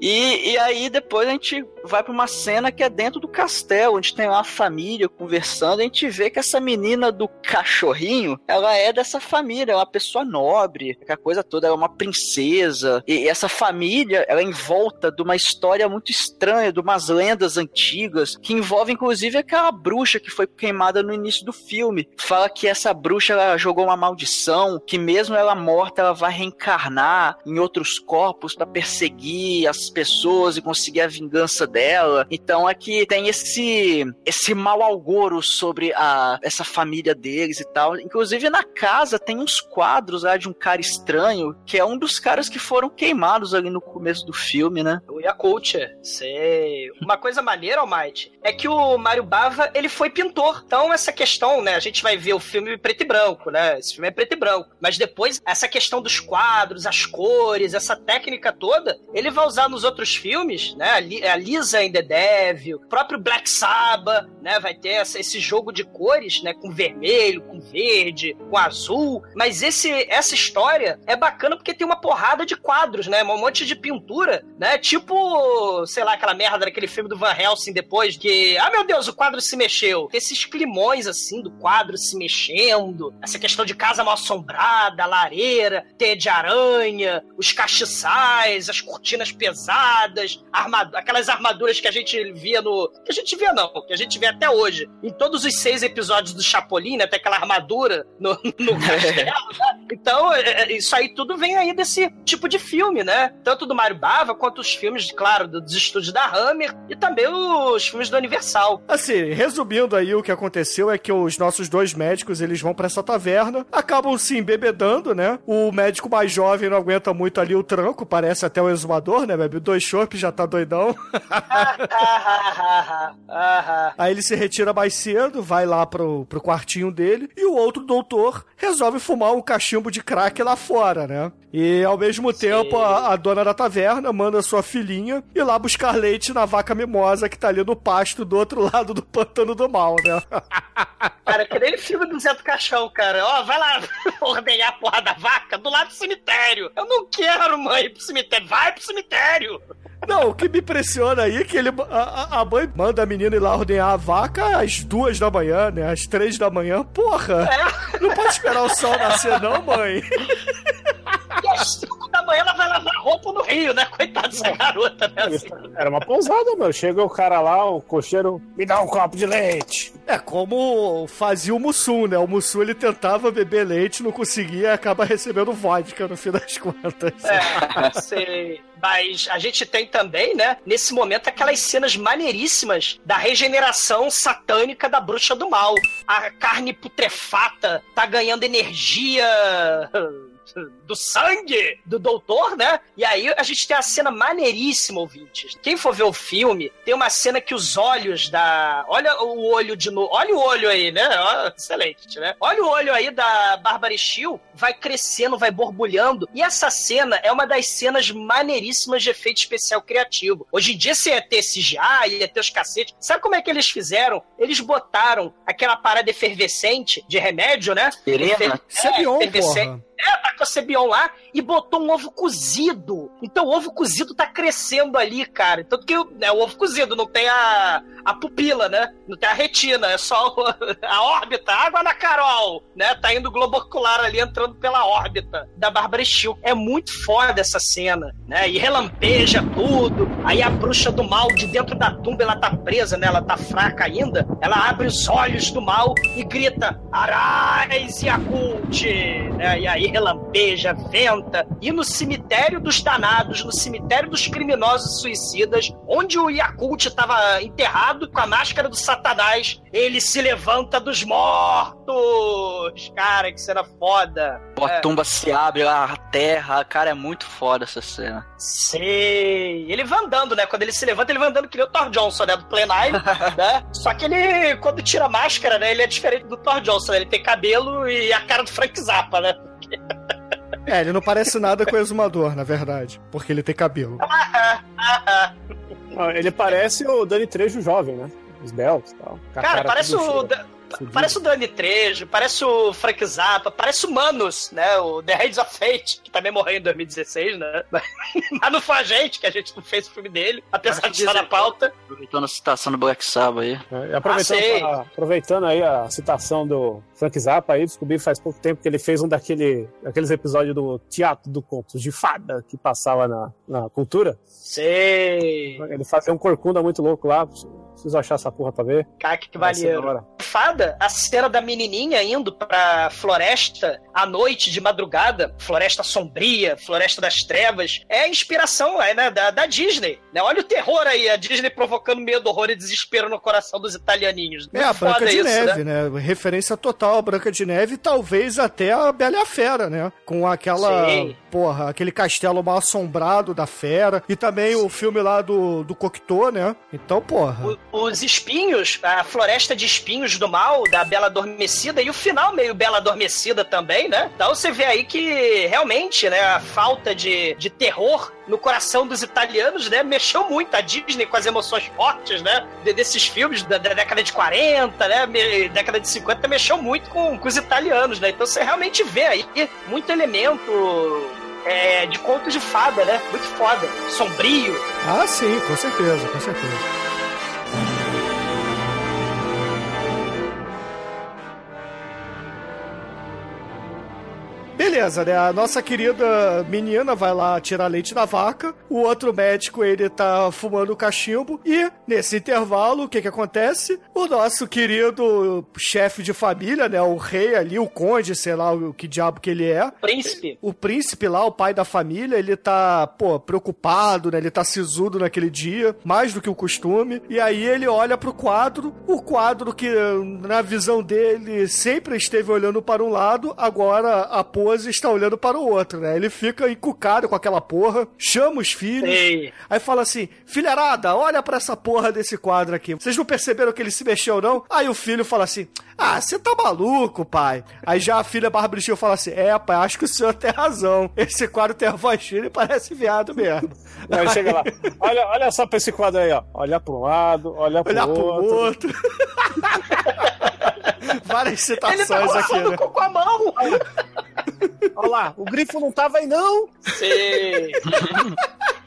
E, e aí depois a gente vai pra uma cena que é dentro do castelo, onde tem lá a família conversando, a gente vê que essa menina do cachorrinho, ela é dessa família, é uma pessoa nobre, a coisa toda, é uma princesa, e, e essa família, ela é em volta de uma história muito estranha, de umas lendas antigas, que envolve inclusive aquela bruxa que foi queimada no início do filme. Fala que essa bruxa, ela jogou uma maldição, que mesmo ela morta, ela vai reencarnar em outros corpos pra perseguir as pessoas e conseguir a vingança dela. Então aqui tem esse esse mau auguro sobre a essa família deles e tal. Inclusive na casa tem uns quadros lá de um cara estranho, que é um dos caras que foram queimados ali no começo do filme, né? O Yakult, sei. Uma coisa maneira, Almighty, é que o Mário Bava, ele foi pintor. Então, essa questão, né, a gente vai ver o filme preto e branco, né? Esse filme é preto e branco. Mas depois, essa questão dos quadros, as cores, essa técnica toda, ele vai usar nos outros filmes, né? A A Lisa in the Devil, o próprio Black Sabbath, né? Vai ter essa- esse jogo de cores, né? Com vermelho, com verde, com azul. Mas esse, essa história é bacana porque tem uma porrada de quadros, né? Um monte de pintura, né? Tipo, sei lá, aquela merda daquele filme do Van Helsing depois, que, ah, meu Deus, o quadro se mexeu. Tem esses climões, assim, do quadro se mexendo, essa questão de casa mal assombrada, lareira, teia de aranha, os castiçais, as cortinas pesadas, armadu aquelas armaduras que a gente via no... que a gente via não, que a gente vê até hoje. Em todos os seis episódios do Chapolin, né? Tem aquela armadura no, (laughs) no castelo, (laughs) né? Então, é, é, isso aí tudo vem aí desse tipo de filme, né? Tanto do Mario Bava, quanto os filmes, claro, dos estúdios da Hammer e também os filmes do Universal. Assim, resumindo aí o que aconteceu é que os nossos dois médicos, eles vão pra essa taverna, acabam se embebedando, né? O médico mais jovem não aguenta muito ali o tranco, parece até o exumador, né? Dois chopps, já tá doidão. (laughs) Aí ele se retira mais cedo, vai lá pro, pro quartinho dele, e o outro doutor resolve fumar um cachimbo de crack lá fora, né? E ao mesmo tempo, a, a dona da taverna manda sua filhinha ir lá buscar leite na vaca mimosa que tá ali no pasto do outro (laughs) lado do pântano do mal, né? (laughs) Cara, que nem filme do Zé do Caixão, cara. Ó, vai lá ordenhar a porra da vaca do lado do cemitério. Eu não quero, mãe, ir pro cemitério. Vai pro cemitério. Não, o que me impressiona aí é que ele, a, a- a mãe manda a menina ir lá ordenhar a vaca às duas da manhã, né? Às três da manhã. Porra! Não pode esperar o sol nascer, não, mãe? (laughs) E às cinco da manhã ela vai lavar roupa no rio, né? Coitada dessa garota, né? Assim. Era uma pousada, meu. Chega o cara lá, o cocheiro, me dá um copo de leite. É como fazia o Mussum, né? O Mussum ele tentava beber leite, não conseguia e acaba recebendo vodka no fim das contas. É, sei. Mas a gente tem também, né, nesse momento, aquelas cenas maneiríssimas da regeneração satânica da bruxa do mal. A carne putrefata tá ganhando energia do sangue do doutor, né? E aí a gente tem a cena maneiríssima, ouvintes. Quem for ver o filme, tem uma cena que os olhos da. Olha o olho de novo. Olha o olho aí, né? Excelente, né? Olha o olho aí da Bárbara Steele, vai crescendo, vai borbulhando. E essa cena é uma das cenas maneiríssimas de efeito especial criativo. Hoje em dia você ia ter CGI, ia ter os cacetes. Sabe como é que eles fizeram? Eles botaram aquela parada efervescente de remédio, né? Serena? Sebion, efervescente. porra. É, tacou Cebion lá e botou um ovo cozido. Então o ovo cozido tá crescendo ali, cara. Tanto que né, o ovo cozido não tem a, a pupila, né? Não tem a retina, é só (laughs) a órbita. Água na Carol, né? Tá indo globo ocular ali entrando pela órbita da Bárbara Steele. É muito foda essa cena, né? E relampeja tudo. Aí a bruxa do mal de dentro da tumba, ela tá presa, né? Ela tá fraca ainda. Ela abre os olhos do mal e grita: Arais e né? E aí relampeja, venta. E no cemitério dos danados, no cemitério dos criminosos suicidas, onde o Yakult estava enterrado com a máscara do Satanás, ele se levanta dos mortos. Cara, que cena foda. A tumba se abre, a terra, cara, é muito foda essa cena. Sei. Ele vai andando, né? Quando ele se levanta, ele vai andando que nem o Thor Johnson, né? Do Nine, (laughs) né? Só que ele, quando tira a máscara, né? Ele é diferente do Thor Johnson, né? Ele tem cabelo e a cara do Frank Zappa, né? É, ele não parece nada com o exumador, na verdade. Porque ele tem cabelo. Ah, Ele parece o Dani Trejo jovem, né? Os belos e tal. Cara, parece o. Da- Parece o Dani Trejo, parece o Frank Zappa, parece o Manos, né? O The Heads of Fate, que também morreu em 2016, né? (laughs) Mas não foi a gente, que a gente não fez o filme dele, apesar Acho de estar na pauta. Aproveitando a citação do Black Sabbath aí. É, aproveitando, Ah, a- aproveitando aí a citação do Frank Zappa aí, descobri faz pouco tempo que ele fez um daquele, daqueles episódios do Teatro do Contos de Fada que passava na, na cultura. Sei. Ele fazia um corcunda muito louco lá. Preciso achar essa porra pra ver. Cara, que maneiro. Fada, a cena da menininha indo pra floresta à noite, de madrugada, floresta sombria, floresta das trevas, é a inspiração é, né, da, da Disney. Né? Olha o terror aí, a Disney provocando medo, horror e desespero no coração dos italianinhos. É, a Branca de isso, Neve, né? né? Referência total à Branca de Neve e talvez até a Bela e a Fera, né? Com aquela, Sim. porra, aquele castelo mal assombrado da fera. E também o filme lá do, do Cocteau, né? Então, porra. O- Os espinhos, a floresta de espinhos do mal, da Bela Adormecida, e o final meio Bela Adormecida também, né? Então você vê aí que realmente, né, a falta de, de terror no coração dos italianos, né, mexeu muito a Disney com as emoções fortes, né, de- desses filmes da, da década de 40, né, me- década de 50, mexeu muito com, com os italianos, né? Então você realmente vê aí muito elemento é, de conto de fada, né? Muito foda, sombrio. Ah, sim, com certeza, com certeza. Beleza, né? A nossa querida menina vai lá tirar leite da vaca. O outro médico, ele tá fumando cachimbo. E, nesse intervalo, o que que acontece? O nosso querido chefe de família, né? O rei ali, o conde, sei lá o que diabo que ele é. Príncipe. O príncipe lá, o pai da família, ele tá, pô, preocupado, né? Ele tá sisudo naquele dia, mais do que o costume. E aí ele olha pro quadro, o quadro que, na visão dele, sempre esteve olhando para um lado, agora a pose está olhando para o outro, né? Ele fica encucado com aquela porra, chama os filhos, aí fala assim: filharada, olha pra essa porra desse quadro aqui. Vocês não perceberam que ele se mexeu, não? Aí o filho fala assim: ah, você tá maluco, pai. Aí já a filha Bárbara Steele fala assim: é, pai, acho que o senhor tem razão. Esse quadro tem a voz fina e parece viado mesmo. (laughs) Aí chega lá. Olha, olha só pra esse quadro aí, ó. Olha um lado, olha pro Olhar pro outro. (laughs) Várias Ele tá citações aqui, né? o com a mão. Olha lá, o grifo não tava aí, não. Sei.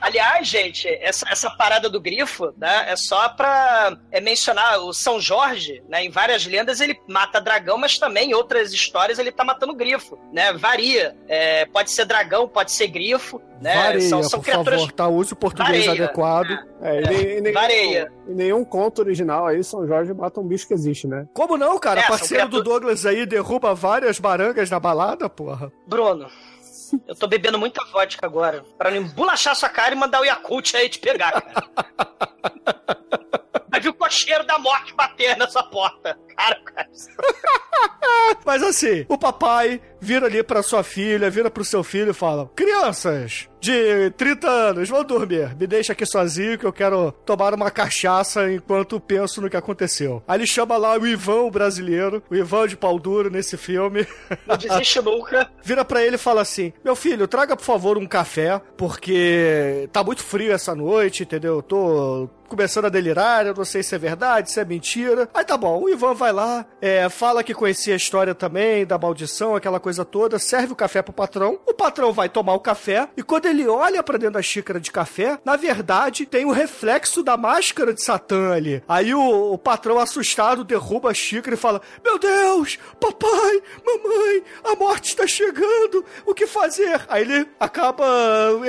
Aliás, gente, essa, essa parada do grifo, né, é só pra é, mencionar o São Jorge, né, em várias lendas ele mata dragão, mas também em outras histórias ele tá matando grifo, né, varia. É, pode ser dragão, pode ser grifo, né, Vareia, são, são por criaturas... favor, tá? Use o português Vareia. adequado. É, e nem- e nenhum, Vareia. em nenhum conto original aí, São Jorge mata um bicho que existe, né? Como não, cara? É, Parceiro do criaturas- Douglas aí derruba várias barangas na balada, porra. Bruno, eu tô bebendo muita vodka agora, pra não embolachar sua cara e mandar o Yakult aí te pegar, cara. (laughs) Vai vir o cocheiro da morte bater nessa porta. Cara, cara. (laughs) Mas assim, o papai vira ali pra sua filha, vira pro seu filho e fala: Crianças, de 30 anos, vão dormir. Me deixa aqui sozinho que eu quero tomar uma cachaça enquanto penso no que aconteceu. Aí ele chama lá o Ivan, o brasileiro, o Ivan de pau duro nesse filme. (laughs) Não desiste nunca. Vira pra ele e fala assim: Meu filho, traga por favor um café, porque tá muito frio essa noite, entendeu? Eu tô começando a delirar, eu não sei se é verdade, se é mentira. Aí tá bom, o Ivan vai lá, é, fala que conhecia a história também da maldição, aquela coisa toda, serve o café pro patrão. O patrão vai tomar o café e quando ele olha pra dentro da xícara de café, na verdade tem o reflexo da máscara de Satã ali. Aí o, o patrão assustado derruba a xícara e fala: Meu Deus, papai, mamãe, a morte está chegando, o que fazer? Aí ele acaba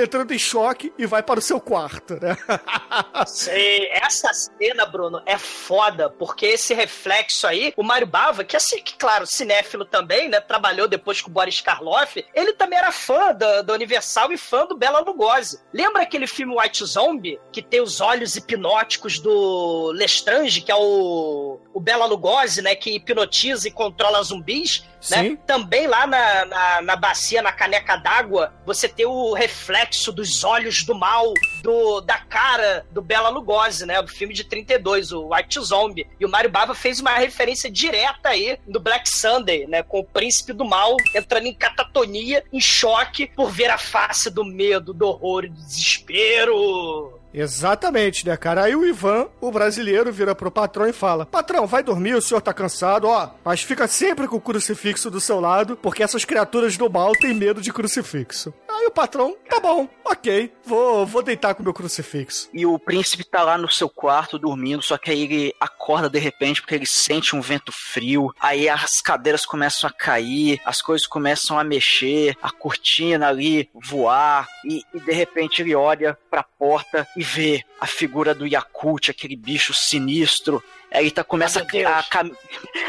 entrando em choque e vai para o seu quarto, né? (laughs) Sei. Essa cena, Bruno, é foda, porque esse reflexo aí, o Mário Bava, que assim, que claro, cinéfilo também, né? Trabalhou depois com o Boris Karloff, ele também era fã da, da Universal e fã do Bela Lugosi. Lembra aquele filme White Zombie, que tem os olhos hipnóticos do Lestrange, que é o, o Bela Lugosi, né? Que hipnotiza e controla zumbis? Né? Também lá na, na, na bacia, na caneca d'água, você tem o reflexo dos olhos do mal, do, da cara do Bela Lugosi, né? O filme de 32, o White Zombie. E o Mario Bava fez uma referência direta aí do Black Sunday, né? Com o príncipe do mal entrando em catatonia, em choque, por ver a face do medo, do horror e do desespero. Exatamente, né, cara? Aí o Ivan, o brasileiro, vira pro patrão e fala: Patrão, vai dormir, o senhor tá cansado, ó, mas fica sempre com o crucifixo do seu lado, porque essas criaturas do mal têm medo de crucifixo. Aí o patrão, tá bom, ok, vou, vou deitar com o meu crucifixo. E o príncipe tá lá no seu quarto dormindo, só que aí ele acorda de repente porque ele sente um vento frio. Aí as cadeiras começam a cair, as coisas começam a mexer, a cortina ali voar. E, e de repente ele olha pra porta e vê a figura do Yakut, aquele bicho sinistro. Aí tá, começa a, Deus. cam-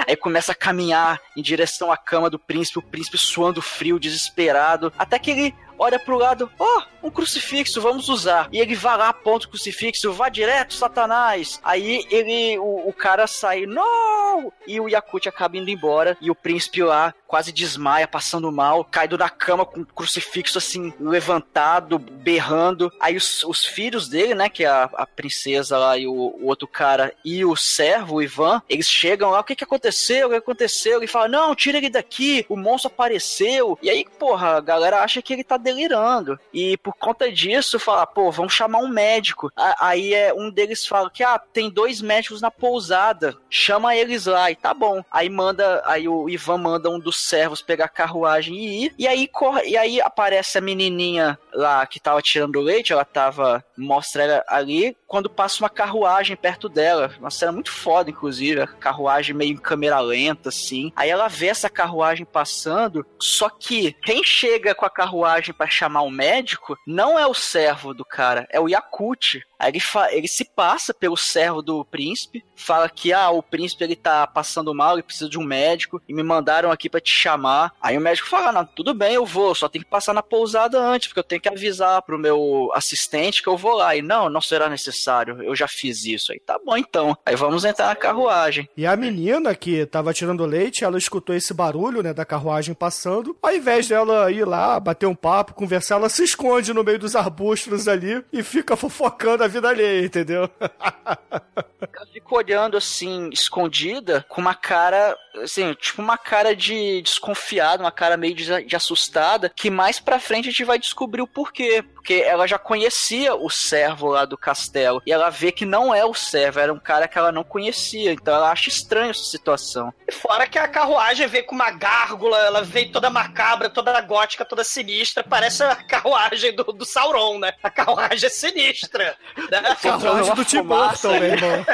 aí começa a caminhar em direção à cama do príncipe, o príncipe suando frio, desesperado, até que ele olha pro lado, ó, um crucifixo, vamos usar. E ele vai lá, aponta o crucifixo, vá direto, Satanás. Aí ele, o, o cara sai, não! E o Yakut acaba indo embora, e o príncipe lá quase desmaia, passando mal, caído na cama com o crucifixo assim, levantado, berrando. Aí os, os filhos dele, né, que é a, a princesa lá e o, o outro cara e o servo, o Ivan, eles chegam lá, o que que aconteceu? O que aconteceu? Ele fala, não, tira ele daqui, o monstro apareceu. E aí, porra, a galera acha que ele tá delirando. E por conta disso, fala, pô, vamos chamar um médico. Aí é um deles fala que, ah, tem dois médicos na pousada, chama eles lá, e tá bom. Aí manda, aí o Ivan manda um dos servos pegar a carruagem e ir. E aí corre, e aí aparece a menininha lá que tava tirando leite, ela tava, mostra ela ali, quando passa uma carruagem perto dela. Uma cena muito foda, inclusive, a carruagem meio em câmera lenta, assim. Aí ela vê essa carruagem passando, só que quem chega com a carruagem pra chamar o médico não é o servo do cara, é o Yakut. Aí ele, ele se passa pelo servo do príncipe, fala que ah, o príncipe ele tá passando mal, ele precisa de um médico e me mandaram aqui pra te chamar. Aí o médico fala: "Não, tudo bem, eu vou, só tem que passar na pousada antes, porque eu tenho que avisar pro meu assistente que eu vou lá". E não, não será necessário, eu já fiz isso. Aí tá bom então. Aí vamos entrar na carruagem. E a menina que tava tirando leite, ela escutou esse barulho, né, da carruagem passando. Ao invés dela ir lá, bater um papo, conversar, ela se esconde no meio dos arbustos ali e fica fofocando a vida alheia, entendeu? (laughs) Ela fica olhando assim, escondida, com uma cara, assim, tipo uma cara de desconfiada, uma cara meio de, de assustada, que mais pra frente a gente vai descobrir o porquê. Porque ela já conhecia o servo lá do castelo. E ela vê que não é o servo, era um cara que ela não conhecia. Então ela acha estranha essa situação. E fora que a carruagem veio com uma gárgula, ela veio toda macabra, toda gótica, toda sinistra. Parece a carruagem do, do Sauron, né? A carruagem é sinistra. (laughs) Né? Carruagem do Tim Burton, meu irmão.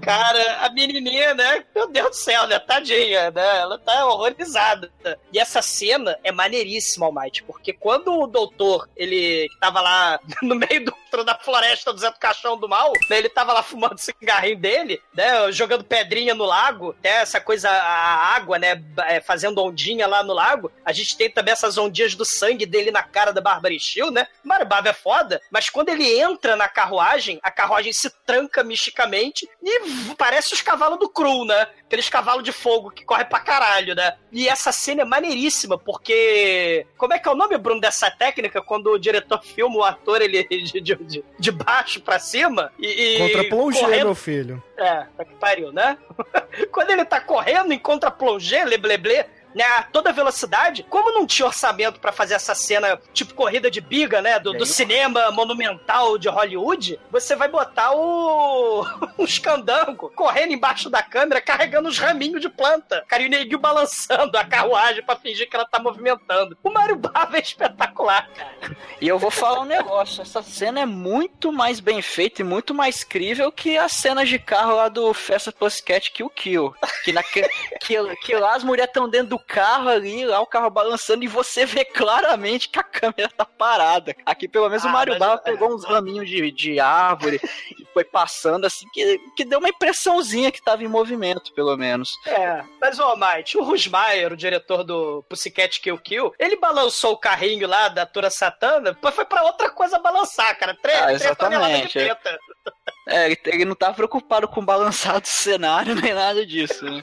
Cara, a menininha, né? Meu Deus do céu, né? Tadinha, né? Ela tá horrorizada. E essa cena é maneiríssima, Almighty, porque quando o doutor, ele tava lá (laughs) no meio do monstro da floresta do Zé do Caixão do Mal, né? Ele tava lá fumando o cigarrinho dele, né? Jogando pedrinha no lago, né? Essa coisa, a água, né? é, Fazendo ondinha lá no lago. A gente tem também essas ondinhas do sangue dele na cara da Bárbara Steel, né? Mario Bava é foda, mas quando ele entra na carruagem, a carruagem se tranca misticamente e parece os cavalos do Cru, né? Aqueles cavalos de fogo que correm pra caralho, né? E essa cena é maneiríssima, porque. Como é que é o nome, Bruno, dessa técnica? Quando o diretor filma o ator ele (laughs) de, de, de baixo pra cima e. e Contra plongé, correndo- meu filho. É, tá que pariu, né? (laughs) Quando ele tá correndo em contra plongé, lebleble, né, a toda velocidade, como não tinha orçamento pra fazer essa cena, tipo corrida de biga, né, do, do cinema monumental de Hollywood, você vai botar o (laughs) os candango correndo embaixo da câmera, carregando os raminhos de planta, cara, e o neguinho balançando a carruagem pra fingir que ela tá movimentando. O Mario Bava é espetacular, cara. E eu vou falar um negócio, essa cena é muito mais bem feita e muito mais crível que as cenas de carro lá do Festa Pussycat Kill Kill. Que, na, que, que lá as mulheres estão dentro do carro ali, lá o carro balançando e você vê claramente que a câmera tá parada. Aqui pelo menos o Ah, Mario mas- Bava pegou uns raminhos de, de árvore e foi passando assim, que, que deu uma impressãozinha que tava em movimento, pelo menos. É, mas ô, Mike, o Rusmaier, o diretor do Pussycat Kill Kill, ele balançou o carrinho lá da Tura Satana, mas foi pra outra coisa balançar, cara. Ah, três de exatamente, é. preta. É, ele, ele não tá preocupado com o balançado do cenário (laughs) nem nada disso, né?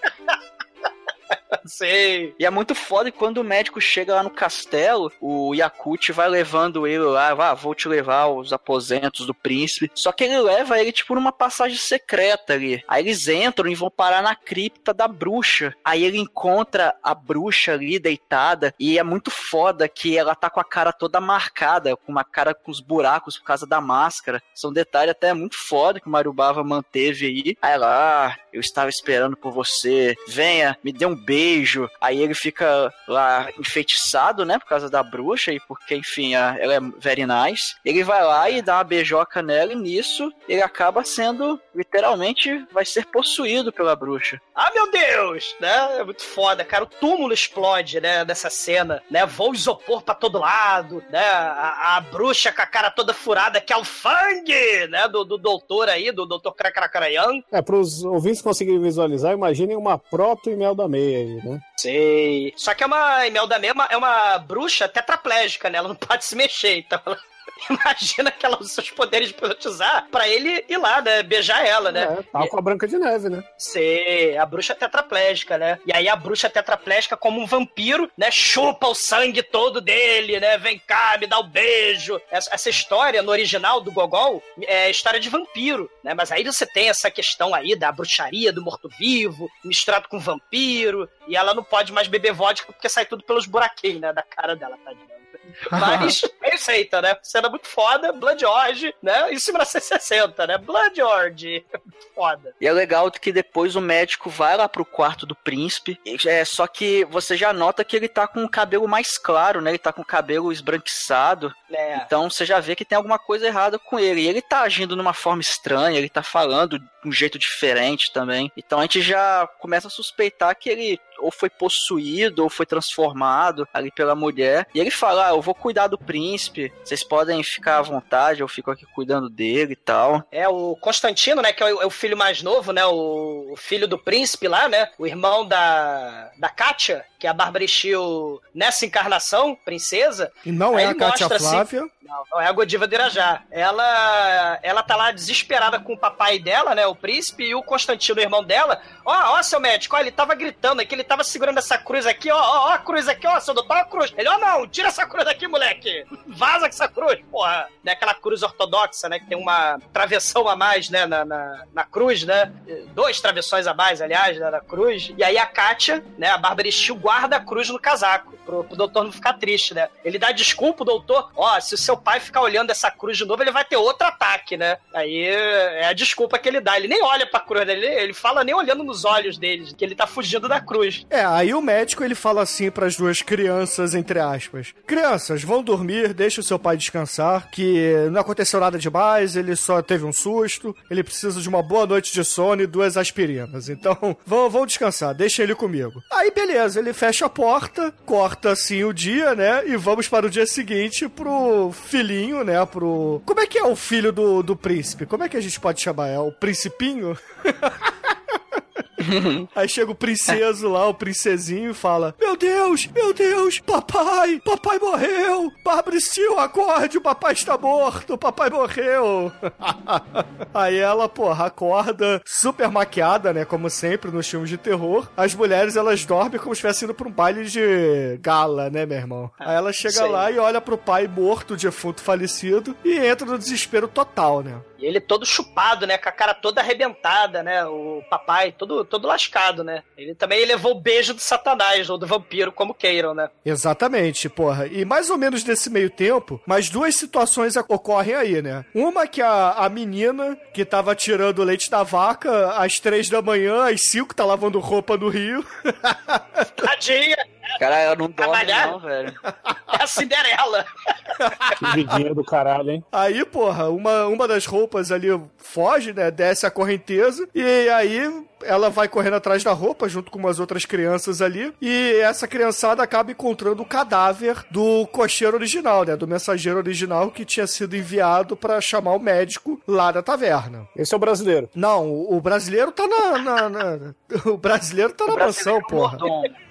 (laughs) Sei. E é muito foda que quando o médico chega lá no castelo, o Yakut vai levando ele lá, ah, vou te levar aos aposentos do príncipe. Só que ele leva ele, tipo, numa passagem secreta ali. Aí eles entram e vão parar na cripta da bruxa. Aí ele encontra a bruxa ali deitada. E é muito foda que ela tá com a cara toda marcada, com uma cara com os buracos por causa da máscara. São detalhes até muito foda que o Mario Bava manteve aí. Aí ela, ah, eu estava esperando por você. Venha, me dê um beijo. Aí ele fica lá enfeitiçado, né? Por causa da bruxa e porque, enfim, a- ela é very nice. Ele vai lá e dá uma beijoca nela e nisso ele acaba sendo, literalmente, vai ser possuído pela bruxa. Ah, meu Deus! Né? É muito foda, cara. O túmulo explode, né? Nessa cena, né? Voa isopor pra todo lado, né? A, a bruxa com a cara toda furada, que é o Fang, né? Do, do doutor aí, do doutor Krakracarayan. É, pros ouvintes conseguirem visualizar, imaginem uma proto e mel da meia aí, né? Sei. Só que é uma Imelda mesmo, é uma bruxa tetraplégica, né? Ela não (laughs) pode se mexer, então ela... (laughs) Imagina que ela usa seus poderes de hipnotizar pra ele ir lá, né? Beijar ela, né? É, tal com a Branca de Neve, né? Sei, a bruxa tetraplégica, né? E aí a bruxa tetraplégica, como um vampiro, né? Chupa o sangue todo dele, né? Vem cá, me dá o beijo. Essa, essa história no original do Gogol é história de vampiro, né? Mas aí você tem essa questão aí da bruxaria, do morto-vivo, misturado com vampiro. E ela não pode mais beber vodka porque sai tudo pelos buraquinhos, né? Da cara dela, tadinha. Mas é isso aí, tá, né? Cena muito foda, Blood Orgy, né? Isso em 1960, né? Blood Orgy. (laughs) Foda. E é legal que depois o médico vai lá pro quarto do príncipe. É, só que você já nota que ele tá com o cabelo mais claro, né? Ele tá com o cabelo esbranquiçado. É. Então você já vê que tem alguma coisa errada com ele. E ele tá agindo numa forma estranha, ele tá falando de um jeito diferente também. Então a gente já começa a suspeitar que ele ou foi possuído ou foi transformado ali pela mulher. E ele fala: ah, eu vou cuidar do príncipe, vocês podem ficar à vontade, eu fico aqui cuidando dele e tal. É, o Constantino, né, que é o, é o filho mais novo, né, o, filho do príncipe lá, né, o irmão da, da Kátia, que é a Bárbara Steele nessa encarnação, princesa. E não é a mostra, assim, Flávia. Não, não é a Godiva de Irajá. Ela, ela tá lá desesperada com o papai dela, né, o príncipe, e o Constantino, o irmão dela. Ó, ó, seu médico, ó, ele tava gritando aqui, ele tava segurando essa cruz aqui, ó, ó, ó a cruz aqui, ó, seu doutor, ó a cruz. Ele, ó, não, tira essa cruz daqui, moleque. (laughs) Vaza com essa cruz, porra. Né, aquela cruz ortodoxa, né, que tem uma travessão a mais, né, na, na, na cruz, né, dois travessões a mais, aliás, né, na cruz. E aí a Kátia, né, a Bárbara Steele guarda a cruz no casaco, pro, pro doutor não ficar triste, né. Ele dá desculpa, o doutor, ó, se o seu pai ficar olhando essa cruz de novo, ele vai ter outro ataque, né. Aí é a desculpa que ele dá. Ele nem olha pra cruz dele, ele fala nem olhando nos olhos dele, que ele tá fugindo da cruz. É, aí o médico ele fala assim pras duas crianças, entre aspas: Crianças, vão dormir, deixa o seu pai descansar, que não aconteceu nada demais, ele só teve um susto, ele precisa de uma boa noite de sono e duas aspirinas. Então, vão, vão descansar, deixa ele comigo. Aí, beleza, ele fecha a porta, corta assim o dia, né? E vamos para o dia seguinte pro filhinho, né, pro... Como é que é o filho do, do príncipe? Como é que a gente pode chamar? É o principinho? (laughs) (laughs) Aí chega o princeso lá, o princesinho, e fala: Meu Deus, meu Deus, papai, papai morreu. Barbara Steele, acorde, o papai está morto, o papai morreu. (laughs) Aí ela, porra, acorda super maquiada, né? Como sempre nos filmes de terror. As mulheres, elas dormem como se estivessem indo pra um baile de gala, né, meu irmão? Aí ela chega Sei. lá e olha pro pai morto, defunto falecido, e entra no desespero total, né? E ele todo chupado, né? Com a cara toda arrebentada, né? O papai todo, todo lascado, né? Ele também levou o beijo do satanás, ou do vampiro, como queiram, né? Exatamente, porra. E mais ou menos nesse meio tempo, mais duas situações ocorrem aí, né? Uma que a, a menina que tava tirando o leite da vaca às três da manhã, às cinco tá lavando roupa no rio. (laughs) Tadinha! Cara, ela não dorme Trabalhar? não, velho. (laughs) É a Cinderela! Que vidinha do caralho, hein? Aí, porra, uma, uma das roupas ali foge, né? Desce a correnteza. E aí ela vai correndo atrás da roupa junto com umas outras crianças ali. E essa criançada acaba encontrando o cadáver do cocheiro original, né? Do mensageiro original que tinha sido enviado pra chamar o médico lá da taverna. Esse é o brasileiro. Não, o, o brasileiro tá na. na- na- (laughs) o brasileiro tá na mansão, porra.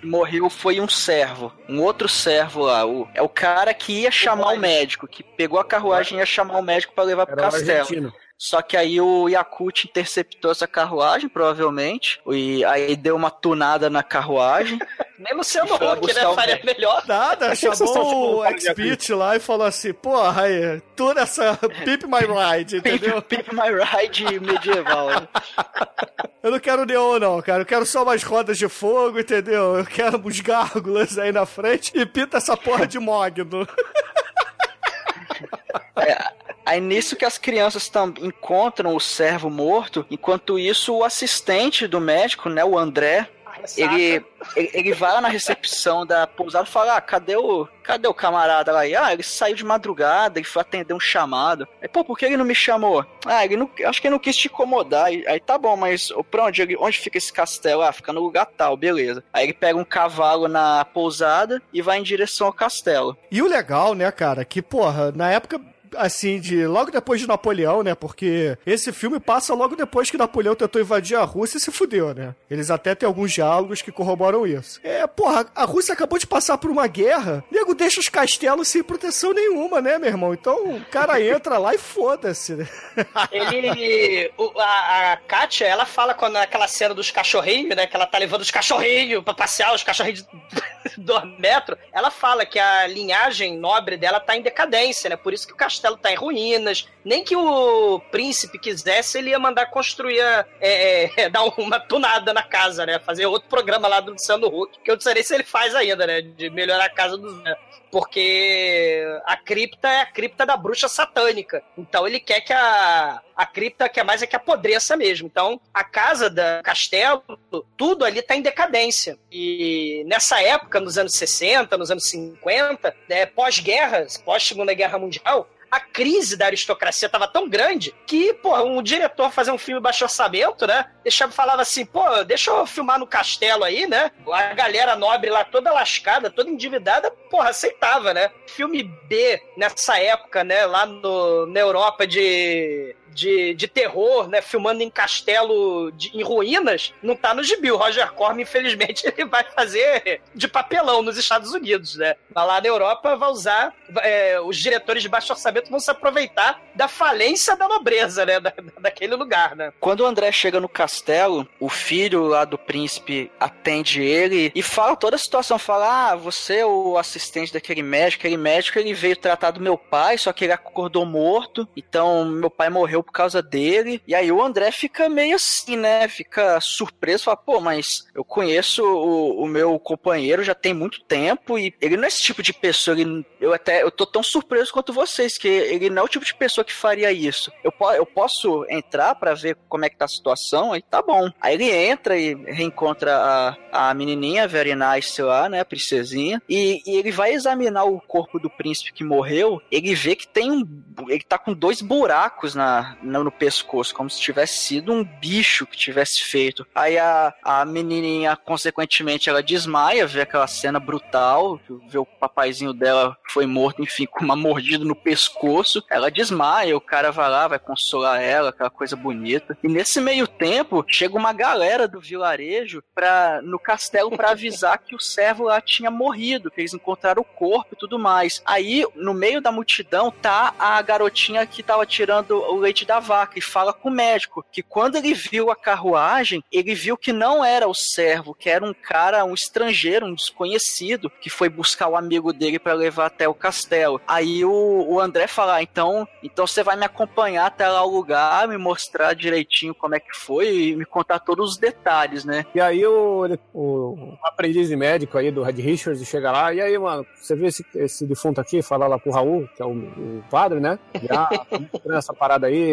Morreu foi um servo. Um outro servo lá. O, é o cara que ia chamar o médico, que pegou a carruagem e ia chamar o médico pra levar pro Era o castelo. argentino. Só que aí o Yakut interceptou essa carruagem, provavelmente. E aí deu uma tunada na carruagem. (laughs) Nem Luciano lá Huck, né? Faria melhor. Nada, Achei que vocês chamou tipo, o Expit lá e falou assim: porra, aí, toda essa (laughs) Pip My Ride, entendeu? Pimp, Pimp My Ride medieval. né? (laughs) Eu não quero neon, não, cara. Eu quero só umas rodas de fogo, entendeu? Eu quero uns gárgulas aí na frente e pinta essa porra de mogno. Aí nisso que as crianças tam, encontram o servo morto, enquanto isso o assistente do médico, né, o André, ele, ele, ele vai lá na recepção da pousada e fala: Ah, cadê o, cadê o camarada lá? E, ah, ele saiu de madrugada, ele foi atender um chamado. Aí, pô, por que ele não me chamou? Ah, ele não, acho que ele não quis te incomodar. Aí, aí, tá bom, mas ô, pra onde, ele- onde fica esse castelo? Ah, fica no lugar tal, beleza. Aí ele pega um cavalo na pousada e vai em direção ao castelo. E o legal, né, cara, que, porra, na época. Assim, de logo depois de Napoleão, né? Porque esse filme passa logo depois que Napoleão tentou invadir a Rússia e se fudeu, né? Eles até têm alguns diálogos que corroboram isso. É, porra, a Rússia acabou de passar por uma guerra, nego deixa os castelos sem proteção nenhuma, né, meu irmão? Então o cara (laughs) entra lá e foda-se, né? Ele. o- a, a Kátia, ela fala quando naquela cena dos cachorrinhos, né? Que ela tá levando os cachorrinhos pra passear, os cachorrinhos (laughs) de dois metros. Ela fala que a linhagem nobre dela tá em decadência, né? Por isso que o castelo tá em ruínas. Nem que o príncipe quisesse, ele ia mandar construir, a- é, (laughs) é, dar uma tunada na casa, né? Fazer outro programa lá do Luciano Huck, que eu não sei nem se ele faz ainda, né? De melhorar a casa dos. Né? Porque a cripta é a cripta da bruxa satânica. Então ele quer que a, a cripta quer mais é que apodreça mesmo. Então a casa da castelo, tudo ali tá em decadência. E nessa época, nos anos 60, nos anos 50, né, pós-guerras, pós-segunda guerra mundial, a crise da aristocracia tava tão grande que, pô, um diretor fazer um filme baixo orçamento, né? Deixava, falava assim, pô, deixa eu filmar no castelo aí, né? A galera nobre lá toda lascada, toda endividada, porra, aceitava, né? Filme B nessa época, né? Lá no, na Europa de, de, de terror, né? Filmando em castelo de- em ruínas, não tá no gibi. O Roger Corman, infelizmente, (laughs) ele vai fazer de papelão nos Estados Unidos, né? Mas lá na Europa vai usar. é, os diretores de baixo orçamento vão se aproveitar da falência da nobreza, né? Da, daquele lugar, né? Quando o André chega no castelo, o filho lá do príncipe atende ele e fala toda a situação. Fala: Ah, você é o assistente daquele médico. Aquele médico ele veio tratar do meu pai, só que ele acordou morto. Então meu pai morreu por causa dele. E aí o André fica meio assim, né? Fica surpreso. Fala: Pô, mas eu conheço o, o meu companheiro já tem muito tempo e ele não é esse tipo de pessoa. Ele, eu até eu tô tão surpreso quanto vocês, que ele não é o tipo de pessoa que faria isso. Eu, eu posso entrar pra ver como é que tá a situação? Aí tá bom. Aí ele entra e reencontra a, a menininha, a Very Nice lá, né, a princesinha, e, e ele vai examinar o corpo do príncipe que morreu, ele vê que tem um... ele tá com dois buracos na, no, no pescoço, como se tivesse sido um bicho que tivesse feito. Aí a, a menininha, consequentemente, ela desmaia, vê aquela cena brutal, vê o papaizinho dela foi morto, enfim, com uma mordida no pescoço. Ela desmaia, o cara vai lá, vai consolar ela, aquela coisa bonita. E nesse meio tempo, chega uma galera do vilarejo pra, no castelo para avisar que o servo lá tinha morrido, que eles encontraram o corpo e tudo mais. Aí, no meio da multidão, tá a garotinha que tava tirando o leite da vaca e fala com o médico que quando ele viu a carruagem, ele viu que não era o servo, que era um cara, um estrangeiro, um desconhecido, que foi buscar o amigo dele para levar até o castelo. Aí o, o André fala: ah, então, então você vai me acompanhar até lá o lugar, me mostrar direitinho como é que foi e me contar todos os detalhes, né? E aí o, o aprendiz de médico aí do Red Richards chega lá, e aí, mano, você vê esse, esse defunto aqui, fala lá pro Raul, que é o, o padre, né? Já, essa parada aí,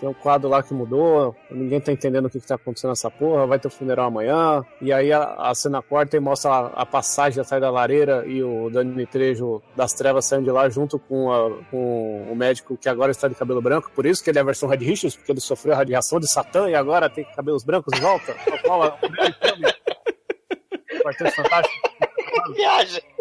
tem um quadro lá que mudou, ninguém tá entendendo o que, que tá acontecendo nessa porra, vai ter o funeral amanhã, e aí a, a cena corta e mostra a, a passagem da saída da lareira e o Dani Trejo das trevas saindo de lá junto com, a, com o médico que agora está de cabelo branco, por isso que ele é a versão Red Richards, porque ele sofreu a radiação de Satã e agora tem cabelos brancos de volta. (laughs) Qual filme? Quarteto Fantástico. Viagem.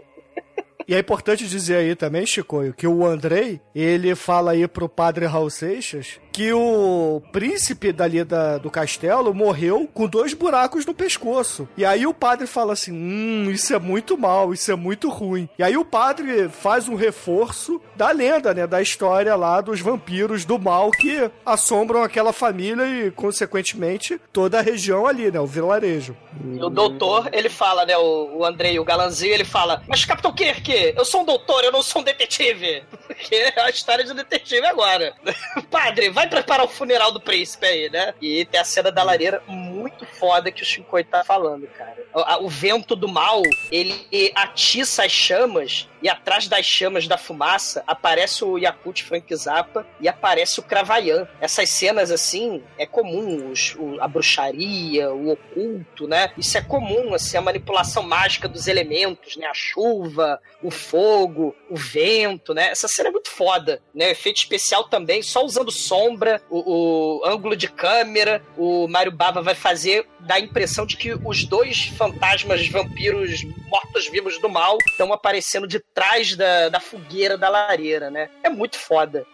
E é importante dizer aí também, Chicoio, que o Andrei, ele fala aí pro padre Raul Seixas que o príncipe dali da, do castelo morreu com dois buracos no pescoço. E aí o padre fala assim: hum, isso é muito mal, isso é muito ruim. E aí o padre faz um reforço da lenda, né? Da história lá dos vampiros do mal que assombram aquela família e, consequentemente, toda a região ali, né? O vilarejo. E o doutor, ele fala, né? O, o Andrei, o galanzinho, ele fala: Mas, Capitão Kirk, eu sou um doutor, eu não sou um detetive. (laughs) Porque é a história de um detetive agora. (laughs) Padre, vai preparar o funeral do príncipe aí, né? E tem a cena da lareira muito foda que o Shinkoi tá falando, cara. O, o vento do mal, ele atiça as chamas e atrás das chamas da fumaça aparece o Yakut Frank Zappa e aparece o Cravayan. Essas cenas, assim, é comum. Os, o, a bruxaria, o oculto, né? Isso é comum, assim, a manipulação mágica dos elementos, né? A chuva, o fogo, o vento, né? Essa cena é muito foda, né? Efeito especial também, só usando sombra, o, o ângulo de câmera, o Mario Bava vai fazer dá a impressão de que os dois fantasmas vampiros mortos-vivos do mal estão aparecendo de trás da, da fogueira da lareira, né? É muito foda.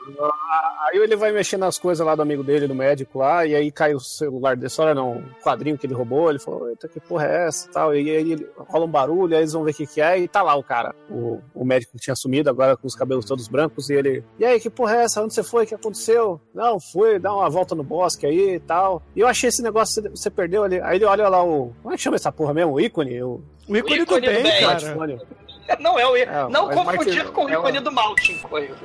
Aí ele vai mexer nas coisas lá do amigo dele, do médico lá, e aí cai o celular dele, só não, um quadrinho que ele roubou, ele falou, eita, que porra é essa tal, e aí ele, rola um barulho, aí eles vão ver o que que é, e tá lá o cara, o, o médico que tinha sumido, agora com os cabelos todos brancos, e ele, e aí, que porra é essa? Onde você foi? O que aconteceu? Não, fui dar uma volta no bosque aí e tal. E eu achei esse negócio, você perdeu ali, aí ele olha lá o, como é que chama essa porra mesmo? O ícone? O, o ícone, o ícone do, bem, do bem, cara. (laughs) Não é o ícone. É, não confundir Martin, com o ícone é do mal, Tincoio.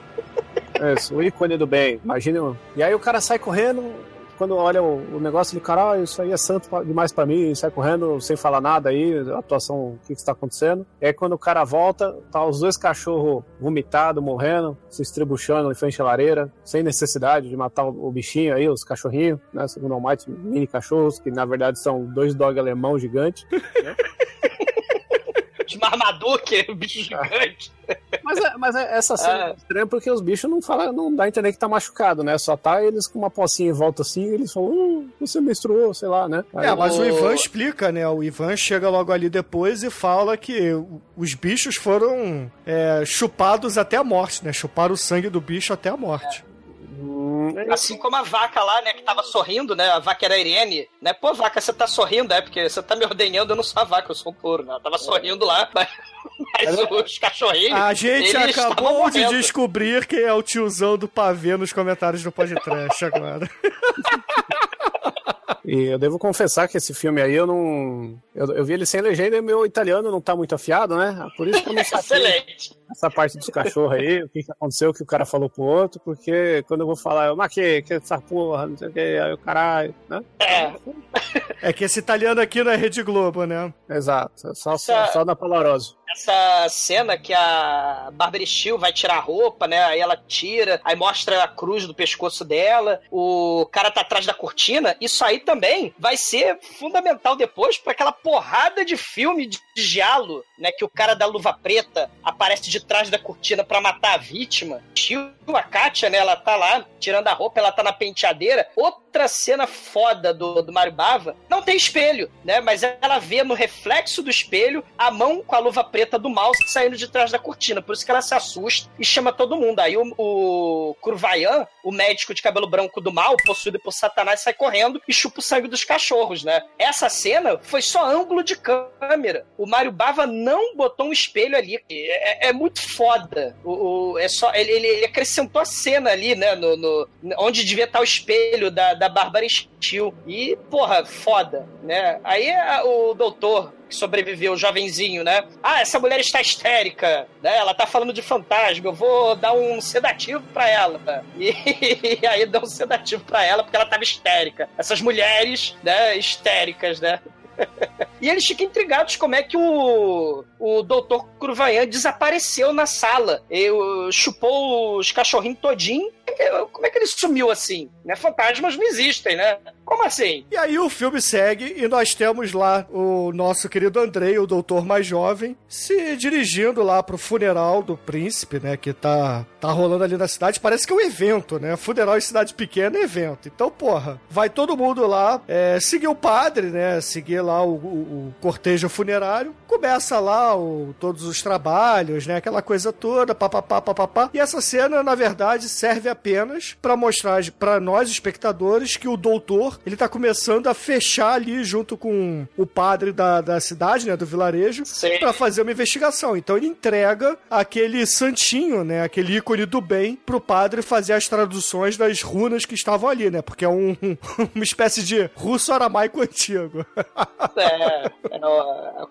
Isso, o ícone do bem. Imagina. E aí o cara sai correndo, quando olha o, o negócio, ele, cara, isso aí é santo demais para mim, sai correndo sem falar nada aí, atuação, o que, que está acontecendo. E aí quando o cara volta, tá os dois cachorros vomitados, morrendo, se estribuchando em frente à lareira, sem necessidade de matar o, o bichinho aí, os cachorrinhos, né, segundo o Almighty, mini cachorros, que na verdade são dois dog alemão gigantes. (laughs) Né? De Marmaduke, bicho gigante. Mas, é, mas é, essa cena é. é estranha porque os bichos não falam, não dá a entender que tá machucado, né? Só tá eles com uma pocinha em volta assim, eles falam, uh, você menstruou, sei lá, né? Aí, é, mas o... o Ivan explica, né? O Ivan chega logo ali depois e fala que os bichos foram é, chupados até a morte, né? Chuparam o sangue do bicho até a morte. É. Assim como a vaca lá, né, que tava sorrindo, né? A vaca era a Irene, né? Pô, vaca, você tá sorrindo, é? Porque você tá me ordenhando, eu não sou a vaca, eu sou um touro, né? Ela tava sorrindo lá, (laughs) mas, mas os cachorrinhos. A gente acabou de descobrir quem é o tiozão do pavê nos comentários do podcast (laughs) agora. (laughs) E eu devo confessar que esse filme aí eu não. Eu, eu vi ele sem legenda e meu italiano não tá muito afiado, né? Por isso que eu não (laughs) Excelente. essa parte dos cachorros aí, o que, que aconteceu, o que o cara falou pro outro, porque quando eu vou falar, eu maquei, que essa porra, não sei o que, aí o caralho, né? É. É que esse italiano aqui não é Rede Globo, né? Exato, só, essa, só na Paloroso. Essa cena que a Barbara Steele vai tirar a roupa, né? Aí ela tira, aí mostra a cruz do pescoço dela, o cara tá atrás da cortina, isso aí também vai ser fundamental depois para aquela porrada de filme de giallo, né? Que o cara da luva preta aparece de trás da cortina para matar a vítima. Tio, a Kátia, né? Ela tá lá tirando a roupa, ela tá na penteadeira. Outra cena foda do, do Mario Bava. Não tem espelho, né? Mas ela vê no reflexo do espelho a mão com a luva preta do mal saindo de trás da cortina. Por isso que ela se assusta e chama todo mundo. Aí o, o o médico de cabelo branco do mal, possuído por Satanás, sai correndo e chupa o sangue dos cachorros, né? Essa cena foi só ângulo de câmera. O Mário Bava não botou um espelho ali. É, é muito foda. O, o, é só, ele, ele, acrescentou a cena ali, né? No, no onde devia estar o espelho da, da Bárbara Steel. E, porra, foda, né? Aí o doutor que sobreviveu, jovenzinho, né? Ah, essa mulher está histérica, né? Ela tá falando de fantasma, eu vou dar um sedativo para ela. E, e (laughs) aí dá um sedativo para ela porque ela tava histérica. Essas mulheres, né, histéricas, né? (laughs) e eles ficam intrigados como é que o, o doutor Curvaian desapareceu na sala. Eu, chupou os cachorrinhos todinho. Como é que ele sumiu assim? Né? Fantasmas não existem, né? Como assim? E aí o filme segue e nós temos lá o nosso querido Andrei, o doutor mais jovem, se dirigindo lá pro funeral do príncipe, né? Que tá, tá rolando ali na cidade. Parece que é um evento, né? Funeral em cidade pequena é evento. Então, porra, vai todo mundo lá é, seguir o padre, né? Seguir lá o, o cortejo funerário. Começa lá o, todos os trabalhos, né? Aquela coisa toda, papapá, papapá. E essa cena, na verdade, serve apenas para mostrar para nós, espectadores, que o doutor ele tá começando a fechar ali junto com o padre da, da cidade, né? Do vilarejo, para fazer uma investigação. Então ele entrega aquele santinho, né? Aquele ícone do bem pro padre fazer as traduções das runas que estavam ali, né? Porque é um, (laughs) uma espécie de russo aramaico antigo. É, é o, é o,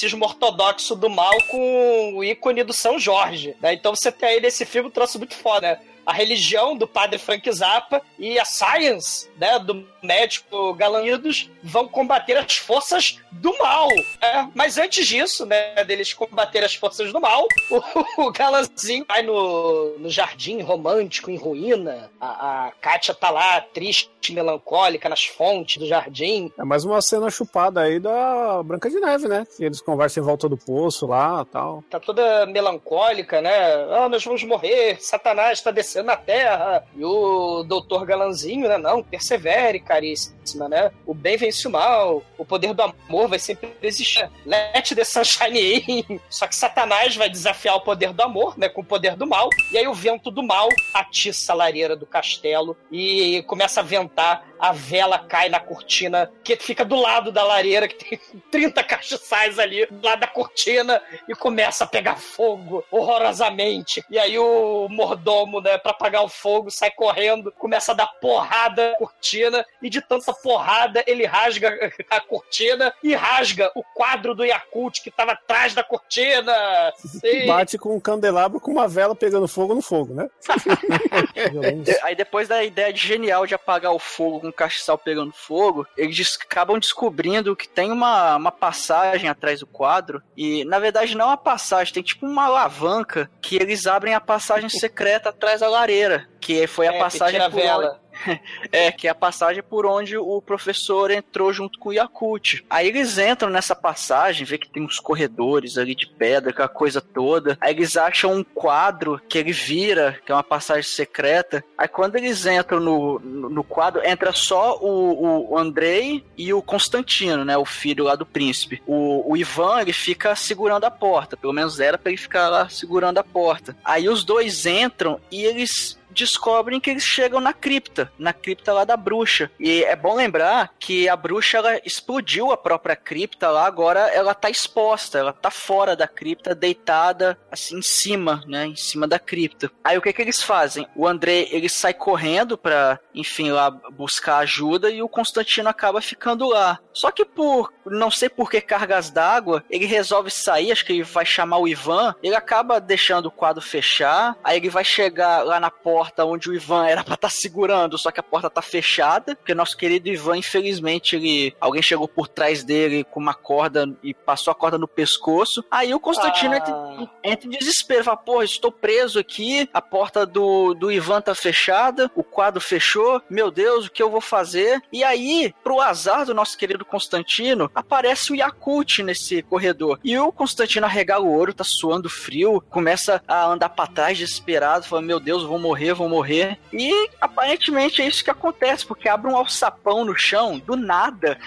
catolicismo ortodoxo do mal com o ícone do São Jorge. Né? Então você tem aí nesse filme um troço muito foda, né? A religião do padre Frank Zappa e a science, né, do médico Galanidos vão combater as forças do mal. É, mas antes disso, né, deles combater as forças do mal, o, o Galanzinho vai no, no jardim romântico em ruína. A, a Kátia tá lá, triste, melancólica, nas fontes do jardim. É mais uma cena chupada aí da Branca de Neve, né? Que eles conversam em volta do poço lá tal. Tá toda melancólica, né? Ah, nós vamos morrer, Satanás tá descendo na terra. E o doutor Galanzinho, né? Não, persevere, caríssima, né? O bem vence o mal, o poder do amor vai sempre existir. Let the sunshine in. Só que Satanás vai desafiar o poder do amor, né? Com o poder do mal. E aí o vento do mal atiça a lareira do castelo e começa a ventar a vela cai na cortina que fica do lado da lareira, que tem (laughs) 30 cachaçais ali, do lado da cortina, e começa a pegar fogo horrorosamente. E aí o mordomo, né, pra apagar o fogo, sai correndo, começa a dar porrada na cortina, e de tanta porrada ele rasga (laughs) a cortina e rasga o quadro do Yakult que tava atrás da cortina. Sim. Bate com um candelabro com uma vela pegando fogo no fogo, né? (laughs) aí depois da ideia de genial de apagar o fogo com um castiçal pegando fogo, eles acabam descobrindo que tem uma, uma passagem atrás do quadro. E na verdade não é uma passagem, tem tipo uma alavanca que eles abrem a passagem secreta atrás da lareira. Que foi a é, passagem por vela. (laughs) é, que é a passagem por onde o professor entrou junto com o Yakut. Aí eles entram nessa passagem, vê que tem uns corredores ali de pedra, aquela coisa toda. Aí eles acham um quadro que ele vira, que é uma passagem secreta. Aí quando eles entram no, no quadro, entra só o, o Andrei e o Constantino, né? O filho lá do príncipe. O, o Ivan, ele fica segurando a porta. Pelo menos era para ele ficar lá segurando a porta. Aí os dois entram e eles descobrem que eles chegam na cripta, na cripta lá da bruxa. E é bom lembrar que a bruxa ela explodiu a própria cripta lá, agora ela tá exposta, ela tá fora da cripta, deitada assim em cima, né, em cima da cripta. Aí o que que eles fazem? O André, ele sai correndo pra, enfim, lá buscar ajuda e o Constantino acaba ficando lá. Só que por não sei por que cargas d'água, ele resolve sair, acho que ele vai chamar o Ivan, ele acaba deixando o quadro fechar, aí ele vai chegar lá na porta porta onde o Ivan era pra estar segurando, só que a porta tá fechada, porque nosso querido Ivan, infelizmente, ele alguém chegou por trás dele com uma corda e passou a corda no pescoço. Aí o Constantino Ah. entra, entra em desespero, fala, porra, estou preso aqui, a porta do, do Ivan tá fechada, o quadro fechou, meu Deus, o que eu vou fazer? E aí, pro azar do nosso querido Constantino, aparece o Yakult nesse corredor. E o Constantino arregala o olho, tá suando frio, começa a andar pra trás desesperado, falando, meu Deus, vou morrer, vou morrer. E aparentemente é isso que acontece, porque abre um alçapão no chão, do nada.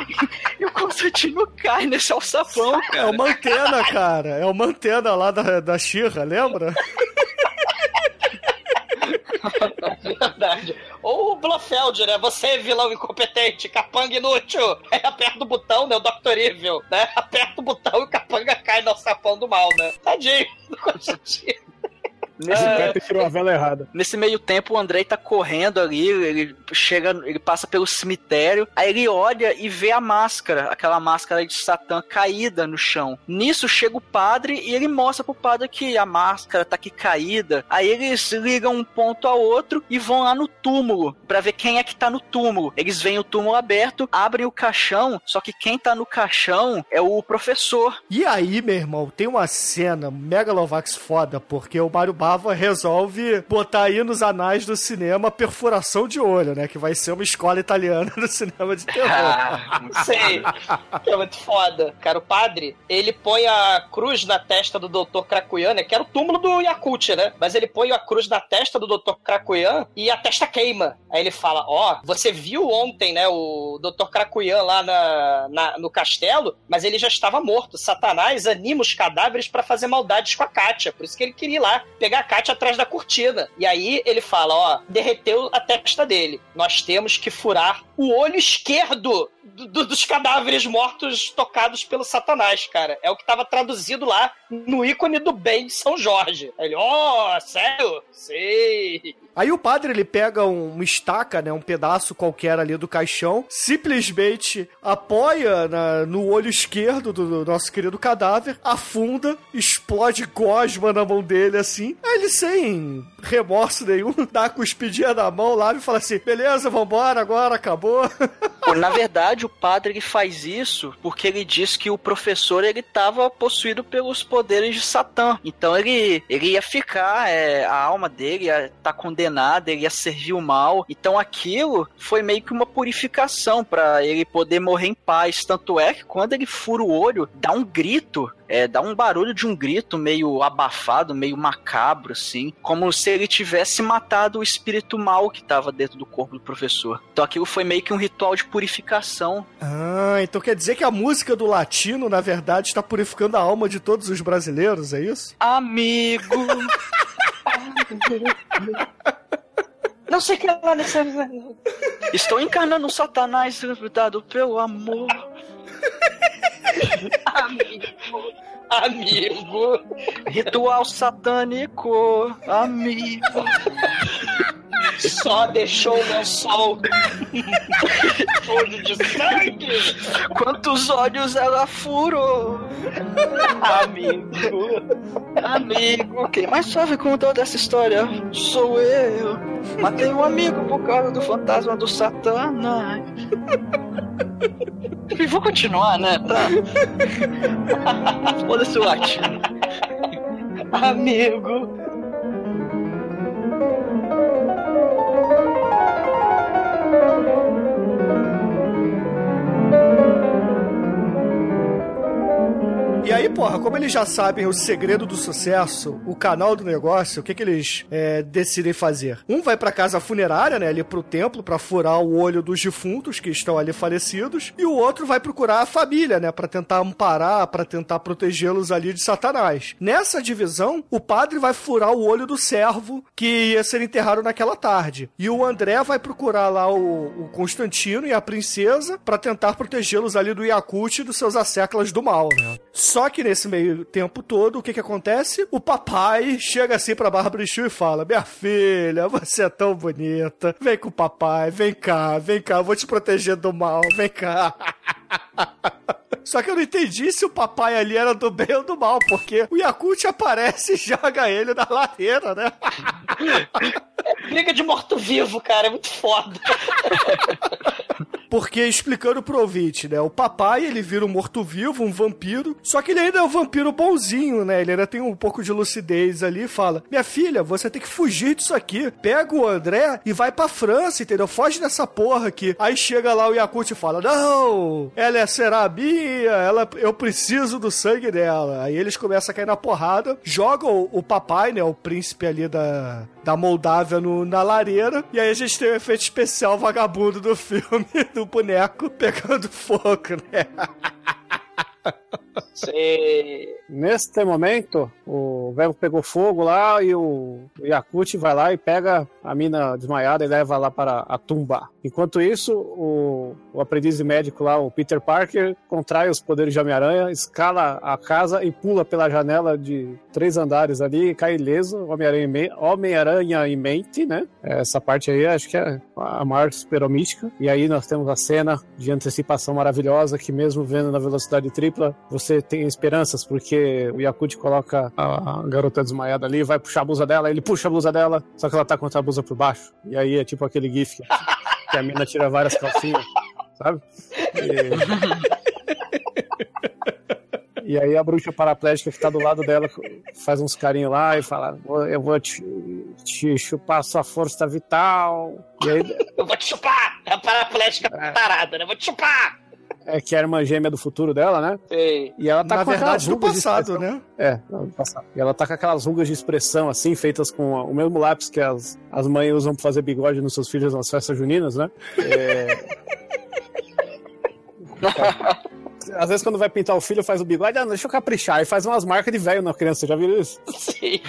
(laughs) e o Constantino cai nesse alçapão, É cara. uma antena, cara. É uma antena lá da, da Xirra, lembra? Verdade. Ou o Blofeld, né? Você é vilão incompetente, capanga inútil. Aí aperta o botão, né? O Dr. Evil, né? Aperta o botão e o capanga cai no sapão do mal, né? Tadinho do Constantino. Nesse, cara tirou a vela errada. nesse meio tempo, o Andrei tá correndo ali, ele chega, ele passa pelo cemitério, aí ele olha e vê a máscara, aquela máscara de Satã caída no chão. Nisso chega o padre e ele mostra pro padre que a máscara tá aqui caída. Aí eles ligam um ponto ao outro e vão lá no túmulo pra ver quem é que tá no túmulo. Eles veem o túmulo aberto, abrem o caixão, só que quem tá no caixão é o professor. E aí, meu irmão, tem uma cena Megalovax foda, porque o Mário Bava resolve botar aí nos anais do cinema perfuração de olho, né? Que vai ser uma escola italiana (laughs) no cinema de terror. Ah, muito Sei. Que (laughs) é muito foda. Cara, o padre, ele põe a cruz na testa do Dr. Krakuyan, né? Que era o túmulo do Yakut, né? Mas ele põe a cruz na testa do Dr. Krakuyan e a testa queima. Aí ele fala: Ó, você viu ontem, né? O Dr. Krakuyan lá na, na- no castelo, mas ele já estava morto. Satanás anima os cadáveres pra fazer maldades com a Kátia. Por isso que ele queria ir lá pegar a Kátia atrás da cortina. E aí ele fala: Ó, derreteu a testa dele. Nós temos que furar o olho esquerdo do- do- dos cadáveres mortos tocados pelo Satanás, cara. É o que tava traduzido lá no ícone do bem de São Jorge. Aí ele, ó, sério? Sei. Aí o padre ele pega um- uma estaca, né, um pedaço qualquer ali do caixão, simplesmente apoia na- no olho esquerdo do, do nosso querido cadáver, afunda, explode gosma na mão dele assim. Aí ele sem remorso nenhum, (laughs) dá a cuspidinha na mão lá e fala assim: beleza, vambora, agora acabou. (laughs) Pô, Na verdade, o padre faz isso porque ele diz que o professor ele estava possuído pelos poderes de Satã. Então ele, ele ia ficar, é, a alma dele ia estar condenada, ele ia servir o mal. Então aquilo foi meio que uma purificação para ele poder morrer em paz. Tanto é que quando ele fura o olho, dá um grito é, dá um barulho de um grito meio abafado, meio macabro, assim, como se ele tivesse matado o espírito mal que estava dentro do corpo do professor. Então aquilo foi meio que um ritual de purificação. Ah, então quer dizer que a música do latino, na verdade, está purificando a alma de todos os brasileiros, é isso? Amigo! (laughs) Não sei o que é lá nessa. Estou encarnando o Satanás dado pelo amor. Amigo. Ritual satânico, amigo. Só deixou o meu sol sujo de sangue. Quantos olhos ela furou? Amigo. Amigo, quem mais sofre com toda essa história sou eu. Matei um amigo por causa do fantasma do Satanás. E vou continuar, né? Tá. (laughs) Foda-se o latino. Amigo. E aí, porra, como eles já sabem o segredo do sucesso, o canal do negócio, o que que eles é, decidem fazer? Um vai pra casa funerária, né, ali pro templo, pra furar o olho dos defuntos que estão ali falecidos, e o outro vai procurar a família, né, pra tentar amparar, pra tentar protegê-los ali de Satanás. Nessa divisão, o padre vai furar o olho do servo que ia ser enterrado naquela tarde. E o André vai procurar lá o, o Constantino e a princesa pra tentar protegê-los ali do Yakut e dos seus asseclas do mal, né? Só que nesse meio tempo todo, o que que acontece? O papai chega assim pra Bárbara Chu e fala: Minha filha, você é tão bonita. Vem com o papai, vem cá, vem cá, eu vou te proteger do mal, vem cá. (laughs) Só que eu não entendi se o papai ali era do bem ou do mal, porque o Yakut aparece e joga ele na lareira, né? (laughs) briga de morto-vivo, cara. É muito foda. (laughs) Porque, explicando pro ouvinte, né? O papai, ele vira um morto-vivo, um vampiro. Só que ele ainda é um vampiro bonzinho, né? Ele ainda tem um pouco de lucidez ali e fala: Minha filha, você tem que fugir disso aqui. Pega o André e vai pra França, entendeu? Foge dessa porra aqui. Aí chega lá o Yakut e fala: Não, ela é serabia, ela, eu preciso do sangue dela. Aí eles começam a cair na porrada, jogam o, o papai, né? O príncipe ali da, da Moldávia no, na lareira. E aí a gente tem o efeito especial vagabundo do filme, (laughs) do boneco pegando fogo, né? (laughs) Neste momento, o velho pegou fogo lá e o Yakut vai lá e pega a mina desmaiada e leva lá para a tumba. Enquanto isso, o, o aprendiz médico lá, o Peter Parker, contrai os poderes de Homem-Aranha, escala a casa e pula pela janela de três andares ali e cai ileso. Homem-Aranha em me- Homem-Aranha em mente, né? Essa parte aí acho que é a maior superomística. E aí nós temos a cena de antecipação maravilhosa que mesmo vendo na velocidade tripla, você tem esperanças, porque o Yakut coloca a garota desmaiada ali, vai puxar a blusa dela, ele puxa a blusa dela, só que ela tá com a blusa por baixo. E aí é tipo aquele gif que, que a mina tira várias calcinhas, sabe? E... e aí a bruxa paraplégica que tá do lado dela faz uns carinhos lá e fala: Eu vou te, te chupar sua força vital. E aí Eu vou te chupar! É a paraplégica parada, né? Vou te chupar! É que é a irmã gêmea do futuro dela, né? Sei. E ela tá Na com verdade, aquelas no rugas de passado, expressão- né? É, no passado. E ela tá com aquelas rugas de expressão, assim, feitas com o mesmo lápis que as, as mães usam pra fazer bigode nos seus filhos nas festas juninas, né? É... (laughs) Às vezes, quando vai pintar o filho, faz o bigode, ah, deixa eu caprichar, e faz umas marcas de velho na criança, já viram isso? Sim.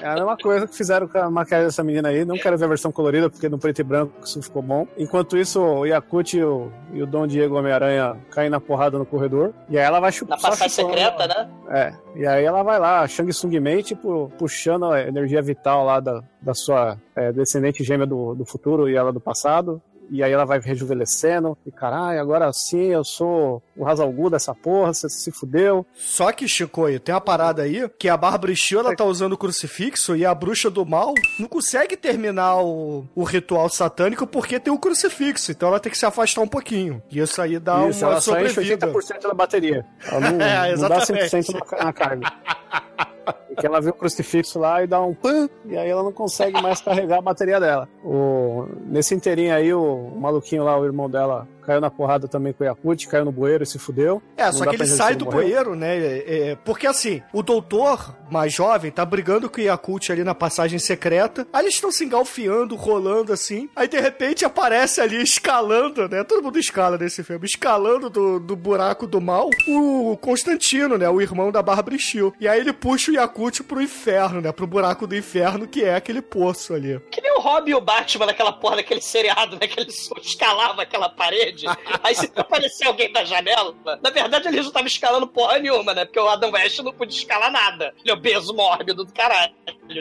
É a mesma coisa que fizeram com a maquiagem dessa menina aí. Não quero ver a versão colorida, porque no preto e branco isso ficou bom. Enquanto isso, o Yakut e o, e o Dom Diego Homem-Aranha caem na porrada no corredor. E aí ela vai chupar. Na passagem secreta, né? É, e aí ela vai lá, Shang Tsung Man, tipo, puxando a energia vital lá da, da sua é, descendente gêmea do, do futuro e ela do passado. E aí ela vai rejuvenescendo. E caralho, agora sim eu sou o Hazalgu dessa porra, você se fudeu. Só que, Chicoio, tem uma parada aí que a Bárbara Steele, ela tá usando o crucifixo e a bruxa do mal não consegue terminar o, o ritual satânico porque tem o crucifixo. Então ela tem que se afastar um pouquinho. E isso aí dá Isso, uma ela só enche sobrevida. 80% da bateria. Ela (laughs) não, É, não dá exatamente. 100% na, ca- na carga. (laughs) (laughs) Porque ela vê o crucifixo lá e dá um pã, e aí ela não consegue mais carregar a bateria dela. O, nesse inteirinho aí, o, o maluquinho lá, o irmão dela, caiu na porrada também com o Yakut, caiu no bueiro e se fudeu. É, Não só que ele sai do morreu. bueiro, né? é, é, porque assim, o doutor mais jovem tá brigando com o Yakult ali na passagem secreta. Aí eles estão se engalfiando, rolando assim. Aí de repente aparece ali escalando, né? Todo mundo escala nesse filme. Escalando do, do buraco do mal o Constantino, né? O irmão da Barbara Steele. E aí ele puxa o Yakult pro inferno, né? Pro buraco do inferno, que é aquele poço ali. Que nem o Robin e o Batman naquela porra daquele seriado, né? Que ele escalava aquela parede. Aí se aparecer alguém da janela, na verdade eles não estavam escalando porra nenhuma, né? Porque o Adam West não podia escalar nada. Ele é obeso mórbido do caralho,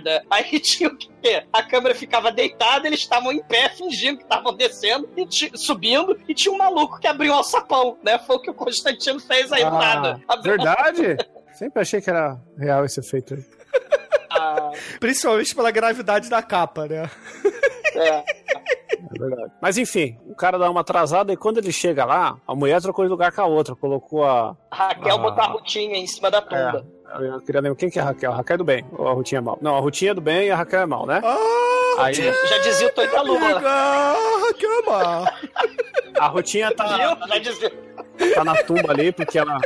né? Aí (laughs) tinha o quê? A câmera ficava deitada, eles estavam em pé, fingindo que estavam descendo e subindo, e tinha um maluco que abriu um alçapão, né? Foi o que o Constantino fez aí do Ah, nada. Abriu verdade? (laughs) Sempre achei que era real esse efeito aí. a- Principalmente pela gravidade da capa, né? é. É verdade. Mas enfim, o cara dá uma atrasada e quando ele chega lá, a mulher trocou de lugar com a outra, colocou a. A Raquel Ah. botou a rotinha em cima da tumba. Eu queria lembrar quem que é a Raquel. A Raquel é do bem, ou a Rutinha é mal? Não, a Rutinha é do bem e a Raquel é mal, né? Ah, Aí Já dizia o Tonho da Lua. diga, cama! a Rutinha tá, Viu? Já dizia. tá na tumba ali porque ela.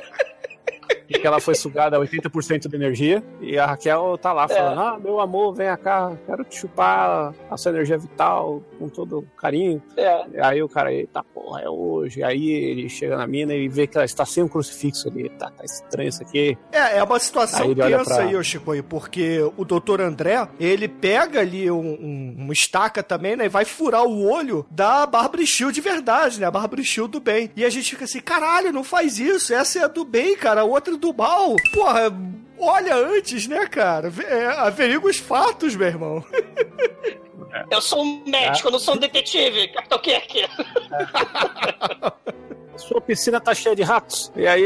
Porque ela foi sugada a 80% da energia. E a Raquel tá lá falando: Ah, meu amor, vem cá, quero te chupar a sua energia vital com todo carinho. É. Aí o cara, eita porra, é hoje. Aí ele chega na mina e vê que ela está sem um crucifixo ali. Tá, tá estranho isso aqui. É, é uma situação Aí tensa pra- aí, ô Chicoio, porque o doutor André, ele pega ali um, um- uma estaca também, né, e vai furar o olho da Barbara Shield de verdade, né, a Barbara Shield do bem. E a gente fica assim, caralho, não faz isso, essa é a do bem, cara, a outra é do mal. Porra, olha antes, né, cara, é, averigua os fatos, meu irmão. Eu sou um médico, eu não sou um detetive, Capitão Kirk. (laughs) sua piscina tá cheia de ratos. E aí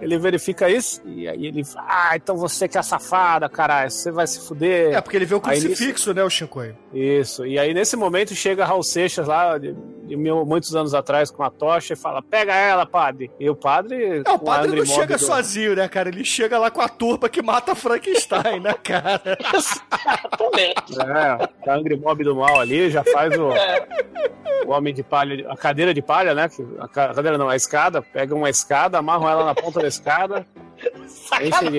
ele verifica isso, e aí ele fala, ah, então você que é safada, caralho, você vai se fuder. É, porque ele vê o crucifixo, né, o Shinkoi? Isso, e aí nesse momento chega Raul Seixas lá, de, de muitos anos atrás, com a tocha e fala, pega ela, padre. E o padre... É, o padre não chega sozinho, né, cara? Ele chega lá com a turba que mata Frankenstein, né, cara? (laughs) Exatamente. É, a Angry Mob do mal ali, já faz o, o homem de palha, a cadeira de palha, né? A ca- cadeira não, a escada, pega uma escada, amarram ela na ponta da escada, (laughs) enche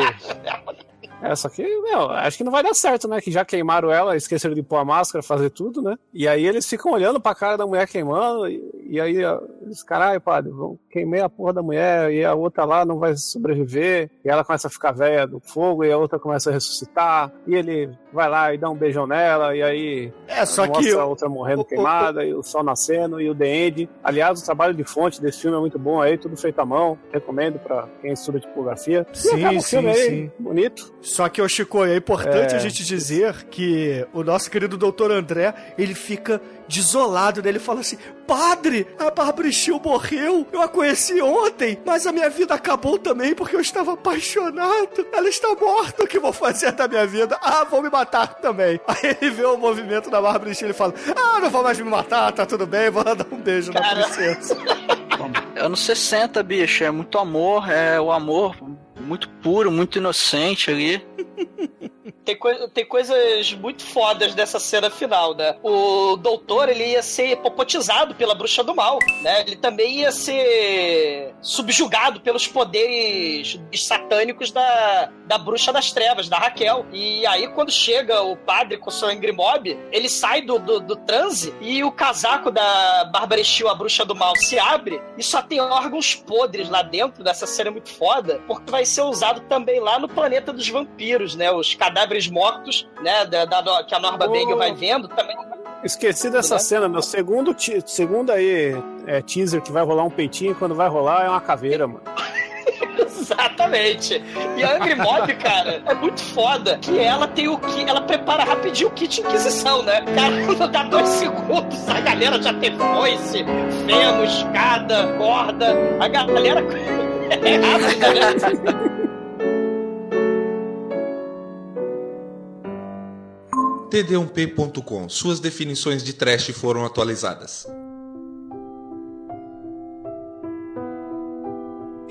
de... Essa aqui, meu, acho que não vai dar certo, né? Que já queimaram ela, esqueceram de pôr a máscara, fazer tudo, né? E aí eles ficam olhando pra cara da mulher queimando, e, e aí eles, caralho, padre, vão queimei a porra da mulher, e a outra lá não vai sobreviver, e ela começa a ficar velha do fogo, e a outra começa a ressuscitar, e ele vai lá e dá um beijão nela, e aí É, só mostra que. a outra morrendo queimada, e o sol nascendo, e o The End. Aliás, o trabalho de fonte desse filme é muito bom aí, tudo feito à mão, recomendo pra quem estuda tipografia. E Sim, sim, filme aí, sim. bonito. Só que, ô Chico, é importante É. a gente dizer que o nosso querido doutor André, ele fica desolado, né? Ele fala assim, padre, a Barbara Steele morreu, eu a conheci ontem, mas a minha vida acabou também porque eu estava apaixonado. Ela está morta, o que vou fazer da minha vida? Ah, vou me matar também. (laughs) Aí ele vê o movimento da Barbara Steele e fala, ah, não vou mais me matar, tá tudo bem, vou dar um beijo na Cara. princesa. (laughs) Anos 60, bicho, é muito amor, é o amor muito puro, muito inocente ali. (laughs) Tem, coi- tem coisas muito fodas dessa cena final, né? O doutor, ele ia ser popotizado pela bruxa do mal, né? Ele também ia ser subjugado pelos poderes da, da bruxa das trevas, da Raquel. E aí, quando chega o padre com o seu Angry Mob, ele sai do, do, do transe e o casaco da Bárbara Steele, a bruxa do mal, se abre e só tem órgãos podres lá dentro dessa cena muito foda, porque vai ser usado também lá no planeta dos vampiros, né? Os cadáveres mortos, né? Da, da- que a Norma Oh. Bagel vai vendo também. Esqueci dessa Né? cena, meu segundo, segundo aí é, teaser que vai rolar um peitinho, quando vai rolar é uma caveira, mano. Exatamente. E a Angry Mob, cara, é muito foda que ela tem o que. Ela prepara rapidinho o kit Inquisição, né? Cara, não (laughs) dá dois segundos, a galera já tem foice, feno, escada, corda. A galera (laughs) é rápida, né? td1p.com. Suas definições de trash foram atualizadas.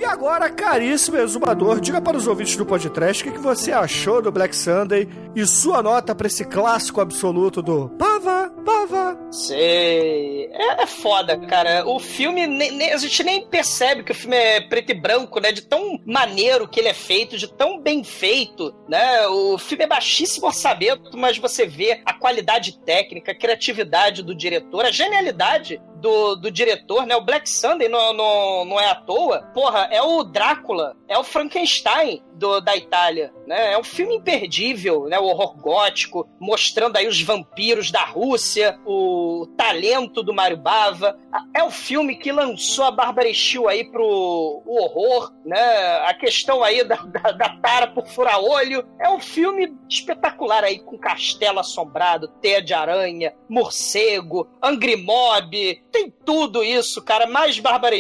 Agora, caríssimo exumador, diga para os ouvintes do podcast o que, que você achou do Black Sunday e sua nota para esse clássico absoluto do Pava, Pava. Sei. É, é foda, cara. O filme, nem- nem- a gente nem percebe que o filme é preto e branco, né? De tão maneiro que ele é feito, de tão bem feito, né? O filme é baixíssimo orçamento, mas você vê a qualidade técnica, a criatividade do diretor, a genialidade do, do diretor, né? O Black Sunday não, não, não é à toa. Porra, é o Drácula, é o Frankenstein do, da Itália, né? É um filme imperdível, né? O horror gótico, mostrando aí os vampiros da Rússia, o talento do Mário Bava. É o filme que lançou a Bárbara Steele aí pro o horror, né? A questão aí da, da, da tara por furar olho. É um filme espetacular aí, com castelo assombrado, teia de aranha, morcego, Angry Mob, tem tudo isso, cara. Mais Bárbara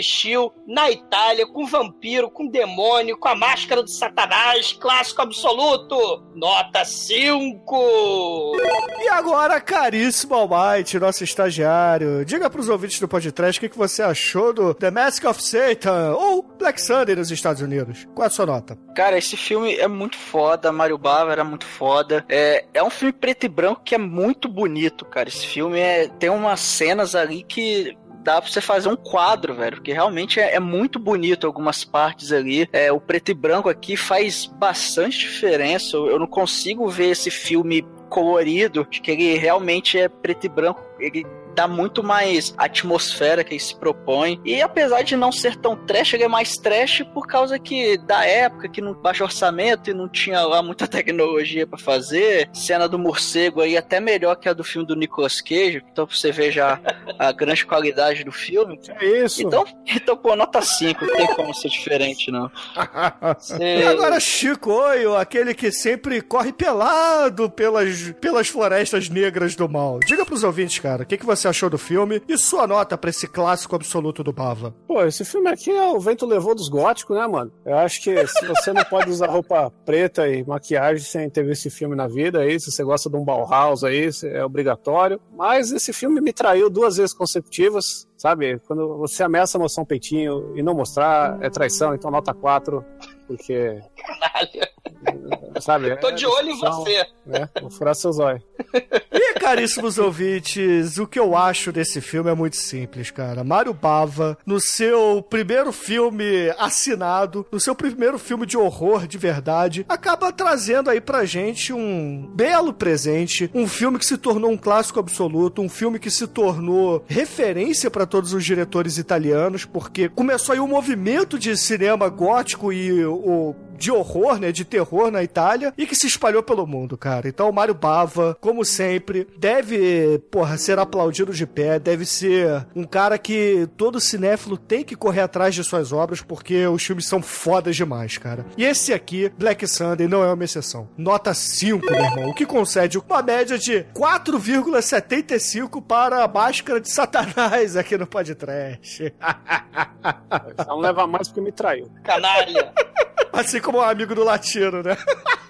na Itália, com vampiro, com demônio, com a máscara do Satanás, clássico absoluto. Nota 5. E agora, caríssimo Almighty, nosso estagiário, diga para os ouvintes do podcast o que, que você achou do The Mask of Satan ou Black Sunday nos Estados Unidos. Qual é a sua nota? Cara, esse filme é muito foda, Mario Bava era muito foda. É, é um filme preto e branco que é muito bonito, cara. Esse filme é, tem umas cenas ali que dá pra você fazer um quadro, velho, porque realmente é, é muito bonito algumas partes ali. É, o preto e branco aqui faz bastante diferença. Eu, eu não consigo ver esse filme colorido, que ele realmente é preto e branco. Ele dá muito mais atmosfera que ele se propõe. E apesar de não ser tão trash, ele é mais trash por causa que da época que não baixo orçamento e não tinha lá muita (laughs) tecnologia pra fazer. Cena do morcego aí até melhor que a do filme do Nicolas Cage, então você ver já a grande qualidade do filme. É isso. Então, então pô, nota 5, não tem como ser diferente não. (laughs) E agora, Chico Oio, aquele que sempre corre pelado pelas, pelas florestas negras do mal. Diga pros ouvintes, cara, o que, que você você achou do filme e sua nota pra esse clássico absoluto do Bava. Pô, esse filme aqui é o vento levou dos góticos, né, mano? Eu acho que se você não pode usar roupa preta e maquiagem sem ter visto esse filme na vida, aí, se você gosta de um Bauhaus aí, é obrigatório. Mas esse filme me traiu duas vezes consecutivas, sabe? Quando você ameaça mostrar um peitinho e não mostrar, é traição, então nota 4, porque. Caralho. (laughs) Sabe? Tô de olho em você. Né? Vou furar seus olhos. E, caríssimos ouvintes, o que eu acho desse filme é muito simples, cara. Mário Bava, no seu primeiro filme assinado, no seu primeiro filme de horror de verdade, acaba trazendo aí pra gente um belo presente, um filme que se tornou um clássico absoluto, um filme que se tornou referência pra todos os diretores italianos, porque começou aí o movimento de cinema gótico e o de horror, né, de terror na Itália e que se espalhou pelo mundo, cara. Então o Mário Bava, como sempre, deve, porra, ser aplaudido de pé, deve ser um cara que todo cinéfilo tem que correr atrás de suas obras porque os filmes são fodas demais, cara. E esse aqui, Black Sunday, não é uma exceção. Nota 5, meu irmão, o que concede uma média de 4,75 para a máscara de Satanás aqui no podcast. Não leva mais porque me traiu. Canalha. Assim como o amigo do latino, né? (laughs)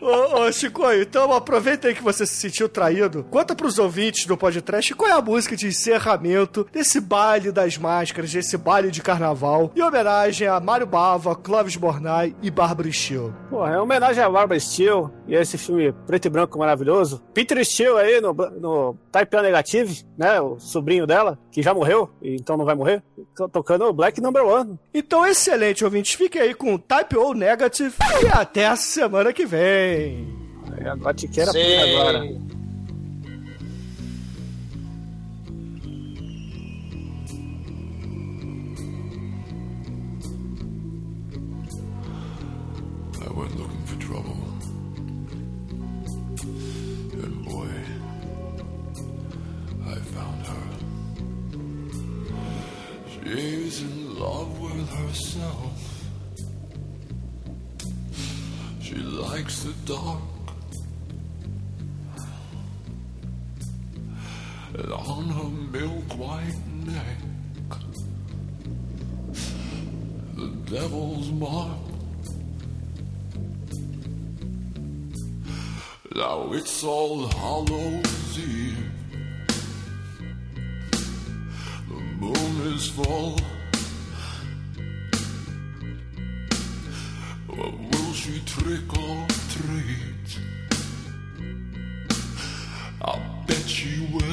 ô, ô, Chico, então aproveita aí que você se sentiu traído. Conta pros ouvintes do podcast qual é a música de encerramento desse baile das máscaras, desse baile de carnaval, em homenagem a Mário Bava, Clóvis Bornai e Bárbara Steele. Pô, é homenagem a Barbara Steele e a esse filme preto e branco maravilhoso. Peter Steele aí no, no Type A Negative, né? O sobrinho dela, que já morreu, e então não vai morrer, tocando o Black Number One. Então, excelente, ouvintes. Fiquem aí com Type O Negative e até a semana que vem. É a gotiqueira Sei. agora. I went looking for trouble. And boy, I found her. She's in love with herself. She likes the dark. And on her milk white neck, the devil's mark. Now it's all Hallows Eve. The moon is full. She trick or treat? I bet she will.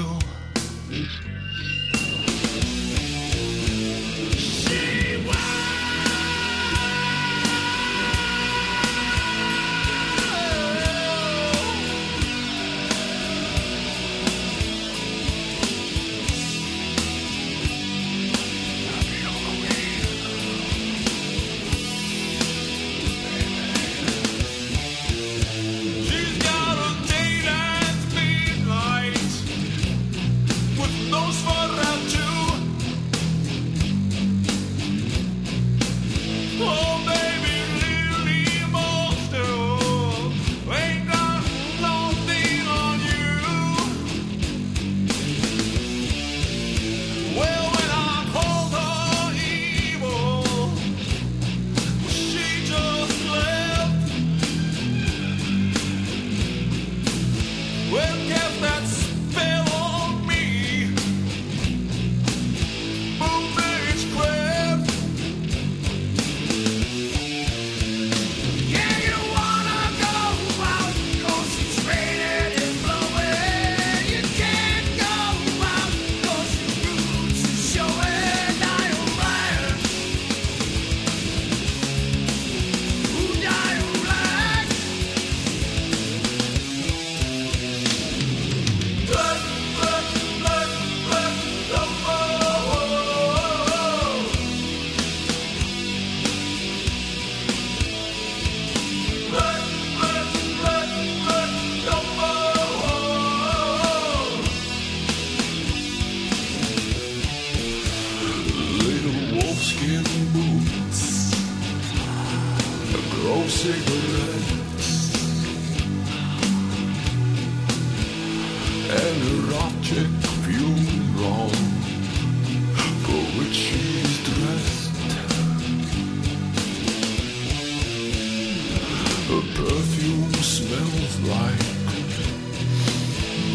Perfume smells like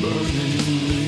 burning leaves.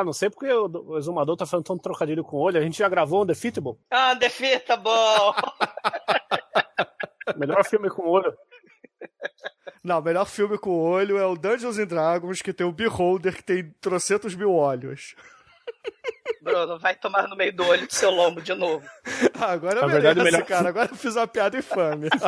Ah, não sei porque o, exumador tá falando tanto trocadilho com o olho. A gente já gravou um Defeatable. Ah, defeita, bom. (laughs) Melhor filme com olho. Não, o melhor filme com olho é o Dungeons and Dragons, que tem o Beholder, que tem trocentos mil olhos. Bruno, vai tomar no meio do olho do seu lombo de novo. (laughs) Agora eu Na mereço, o melhor- cara. Agora eu fiz uma piada infame. (laughs)